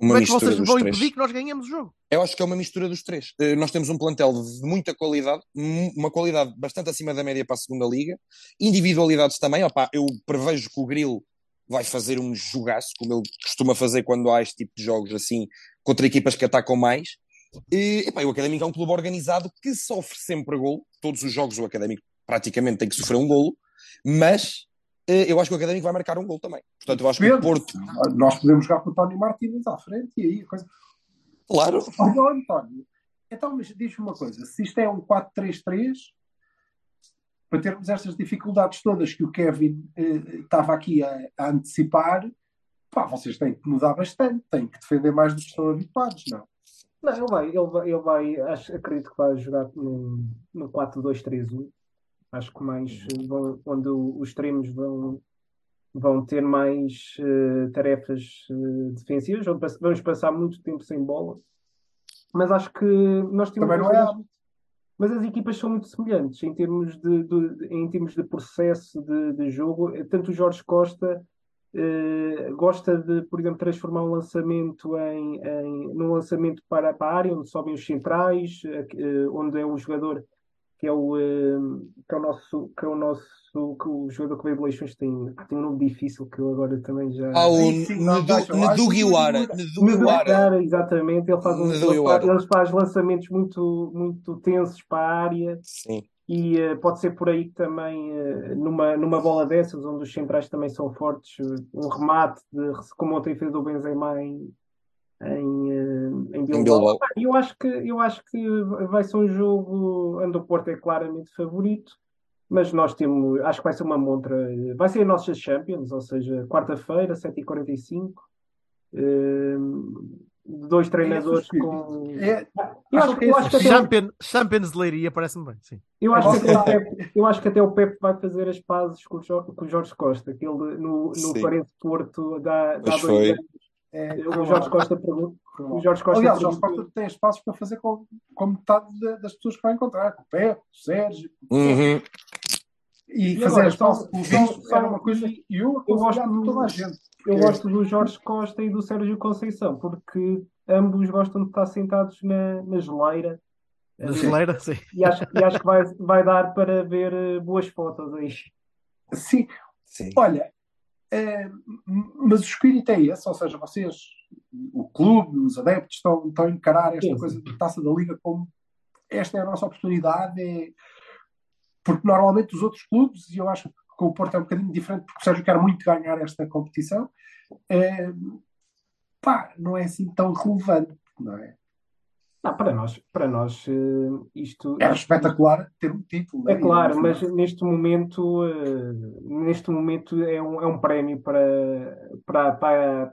Uma Como é que vocês vão três. impedir que nós ganhemos o jogo? Eu acho que é uma mistura dos três. Eh, Nós temos um plantel de muita qualidade, uma qualidade bastante acima da média para a segunda liga, individualidades também. Opá, eu prevejo que o Grilo vai fazer um jogaço, como ele costuma fazer quando há este tipo de jogos assim, contra equipas que atacam mais. E, epá, o Académico é um clube organizado que sofre sempre golo. Todos os jogos o Académico praticamente tem que sofrer um golo, mas eu acho que o Académico vai marcar um golo também. Portanto, eu acho que o. Porto, Nós podemos jogar com o Tony Martínez à frente e aí a coisa. claro, Olha, António, então mas diz-me uma coisa: se isto é um 4-3-3, para termos estas dificuldades todas que o Kevin eh, estava aqui a, a antecipar, pá, vocês têm que mudar bastante, têm que defender mais do que estão habituados, não? Não, ele vai, ele vai, ele vai acho, acredito que vai jogar no, no 4-2-3-1. Acho que mais eh, vão, onde os extremos vão, vão ter mais eh, tarefas eh, defensivas. Vamos pass- Vamos passar muito tempo sem bola. Mas acho que nós temos Também não é. Mas as equipas são muito semelhantes em termos de, de- em termos de processo de, de jogo. Tanto o Jorge Costa gosta de, por exemplo, transformar um lançamento em, em num lançamento para, para a área onde sobem os centrais, onde é o jogador que é o, eh, que é o nosso, que é o nosso que o jogador que veio de Leixões tem, ah, tem um nome difícil que eu agora também já. Ah, o Neduguiwara. Cara, exatamente, ele faz, um, ele faz, lançamentos muito, muito tensos para a área Sim. e eh, pode ser por aí que também, eh, numa, numa bola dessas, onde os centrais também são fortes, um remate, de, como ontem fez o Benzema em, em, eh, em Bilbao. Bilbao. Pá, Eu acho que, eu acho que vai ser um jogo onde o Porto é claramente favorito, mas nós temos, acho que vai ser uma montra, vai ser a nossa Champions, ou seja, quarta-feira, 7h45. eh, dois treinadores espírito. com. É, Eu acho, eu acho que até, o- Champion, Champions de Leiria parece-me bem, sim. eu acho que até o Você- Pepe, eu acho que até o Pepe vai fazer as pazes com o Jorge, com o Jorge Costa, que ele no, no Sim. Parense Porto dá, dá dois foi. anos. É, O Jorge Costa pergunta. O Jorge Costa Aliás, o Jorge Costa tem espaços para fazer com, com metade da- das pessoas que vai encontrar, com o Pepe, o Sérgio, Uhum. e, E fazer agora, espaço só- com o Vinho só- era uma coisa que eu eu gosto do- toda a gente. Eu É. gosto do Jorge Costa e do Sérgio Conceição, porque ambos gostam de estar sentados na, na geleira. Na geleira, sim. E acho, e acho que vai, vai dar para ver eh, boas fotos aí. Sim, Sim. olha, é, mas o espírito é esse, ou seja, vocês, o clube, os adeptos, estão, estão a encarar esta Sim. coisa da taça da Liga como esta é a nossa oportunidade, é- porque normalmente os outros clubes, e eu acho que com o Porto é um bocadinho diferente, porque o Sérgio quer muito ganhar esta competição, é, pá, não é assim tão relevante, não é? Não, para nós, para nós eh, isto, Era isto- espetacular ter um título. É né? claro, E, mas neste momento, eh, neste momento é um, é um prémio para, para, para,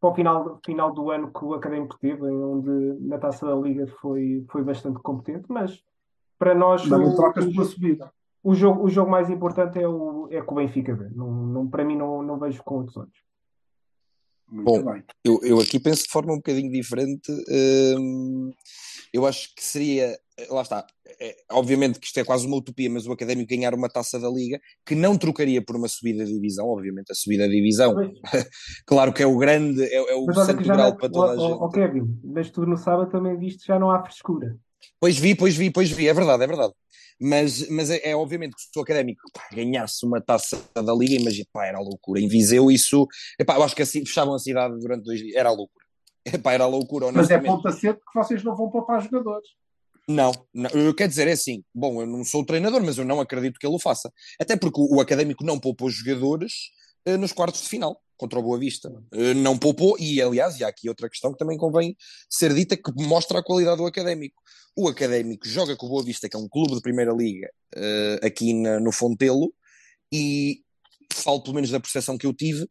para o final, final do ano que o Académico teve, onde na Taça da Liga foi, foi bastante competente, mas para nós Mas não o, trocas pela subida. o jogo, o jogo mais importante é o, é que o Benfica vê. Não, não, para mim não, não vejo com outros olhos. Muito Bom, bem. Eu, eu aqui penso de forma um bocadinho diferente. Hum, eu acho que seria. Lá está. É, obviamente que isto é quase uma utopia, mas o Académico ganhar uma taça da Liga que não trocaria por uma subida de divisão. Obviamente, a subida de divisão, (laughs) claro que é o grande, é, é o Mas santo já grau para toda a ó- ó- gente. ó, Kevin, mas tu no sábado também viste já não há frescura. Pois vi, pois vi, pois vi, é verdade, é verdade. Mas, mas é, é obviamente que se o académico pá, ganhasse uma taça da Liga, imagina, pá, era loucura. Em Viseu, isso, epá, eu acho que assim, fechavam a cidade durante dois dias, era loucura. Epá, era loucura, Mas é ponta cedo que vocês não vão poupar jogadores. Não, não, eu quero dizer, é assim, bom, eu não sou treinador, mas eu não acredito que ele o faça. Até porque o, o académico não poupou jogadores eh, nos quartos de final contra o Boa Vista. Eh, não poupou, e aliás, e há aqui outra questão que também convém ser dita, que mostra a qualidade do académico. O académico joga com o Boa Vista, que é um clube de primeira liga, eh, aqui no Fontelo, e falo pelo menos da percepção que eu tive,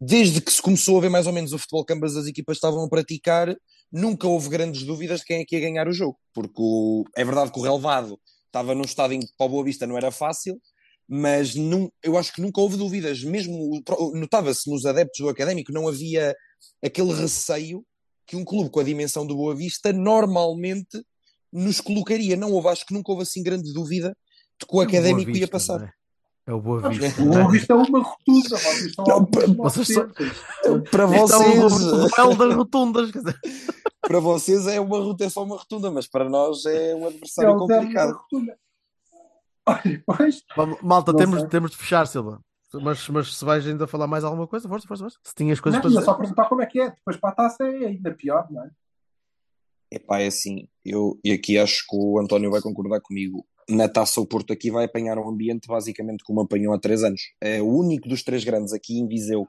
desde que se começou a ver mais ou menos o futebol que ambas as equipas estavam a praticar, nunca houve grandes dúvidas de quem é que ia ganhar o jogo, porque o- é verdade que o relevado estava num estado em que para o Boa Vista não era fácil, mas não, eu acho que nunca houve dúvidas, mesmo o- notava-se nos adeptos do Académico, não havia aquele receio que um clube com a dimensão do Boa Vista normalmente nos colocaria. Não houve, acho que nunca houve assim grande dúvida de que o É o Académico ia Vista, passar. não é? É o Boa Vista. O Boa Vista é uma rotunda, Não, para- vocês só-. Para é vocês, o duelo das rotundas. (laughs) para vocês é uma é só uma rotunda, mas para nós é um É adversário o complicado. Olha, pois, Malta, Não temos, sei. temos de fechar, Silva. Mas, mas se vais ainda falar mais alguma coisa, força, força, força. Se tinhas coisas não, para dizer. só perguntar como é que é. Depois para a taça é ainda pior, não é? Epá, é assim, eu, e aqui acho que o António vai concordar comigo. Na taça, o Porto aqui vai apanhar um ambiente basicamente como apanhou há três anos. É o único dos três grandes aqui em Viseu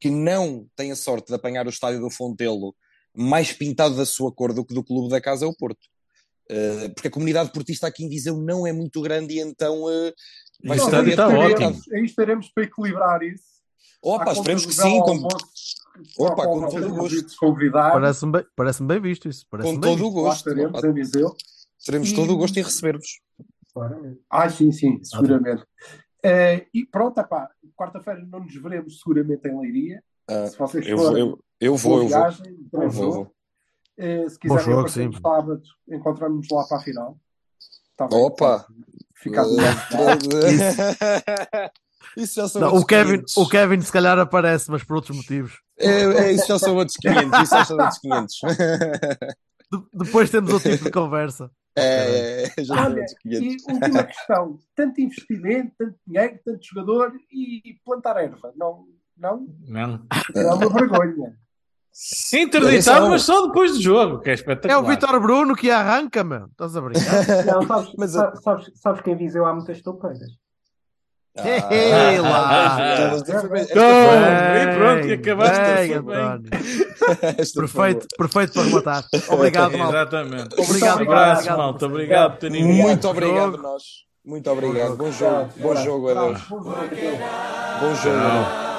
que não tem a sorte de apanhar o estádio do Fontelo mais pintado da sua cor do que do clube da casa é o Porto. Eh, porque a comunidade portista aqui em Viseu não é muito grande e então eh, vai E ser um complicado. ótimo. estaremos, aí estaremos para equilibrar isso. Opa, esperemos que sim, com, Opa, com todo o gosto. Parece-me bem, parece bem visto isso. Parece com todo o gosto. estaremos Opa, em Viseu. teremos E- todo o gosto em receber-vos. Ah, sim, sim, seguramente. Eh, e pronto, epá, quarta-feira não nos veremos seguramente em Leiria. Ah, Se vocês eu, vou, forem, eu, eu vou, eu vou. viagem, bom Eu vou, Eh, se Bom quiserem jogo, sim. sábado, encontramos lá para a final. Tá bem? Opa! Ficar lado. (laughs) (laughs) Isso já são Não, outros o, Kevin, 500. o Kevin se calhar aparece, mas por outros motivos. É, é, isso já são outros 500. Isso já são outros 500. (laughs) De- depois temos outro tipo de conversa. É, é, já Olha, é. e última questão: tanto investimento, tanto dinheiro, tanto jogador e plantar erva. Não, não, Não. é uma vergonha. Interditável, mas só depois do jogo, que é É espetacular. o Vitor Bruno que arranca, meu. Estás a brincar? (laughs) Não, sabes, Mas, sa- sabes, sabes que em Viseu há muitas toupeiras. Ei, lá. Toma, foi- e pronto, e acabaste bem, Perfeito, perfeito para rematar. Obrigado, mal. Exatamente. Obrigado, Um abraço, obrigado. malta. Obrigado, boa. Toninho. Muito obrigado, jogo. nós. Muito obrigado. Bom jogo. Bom jogo, adeus. Bom jogo,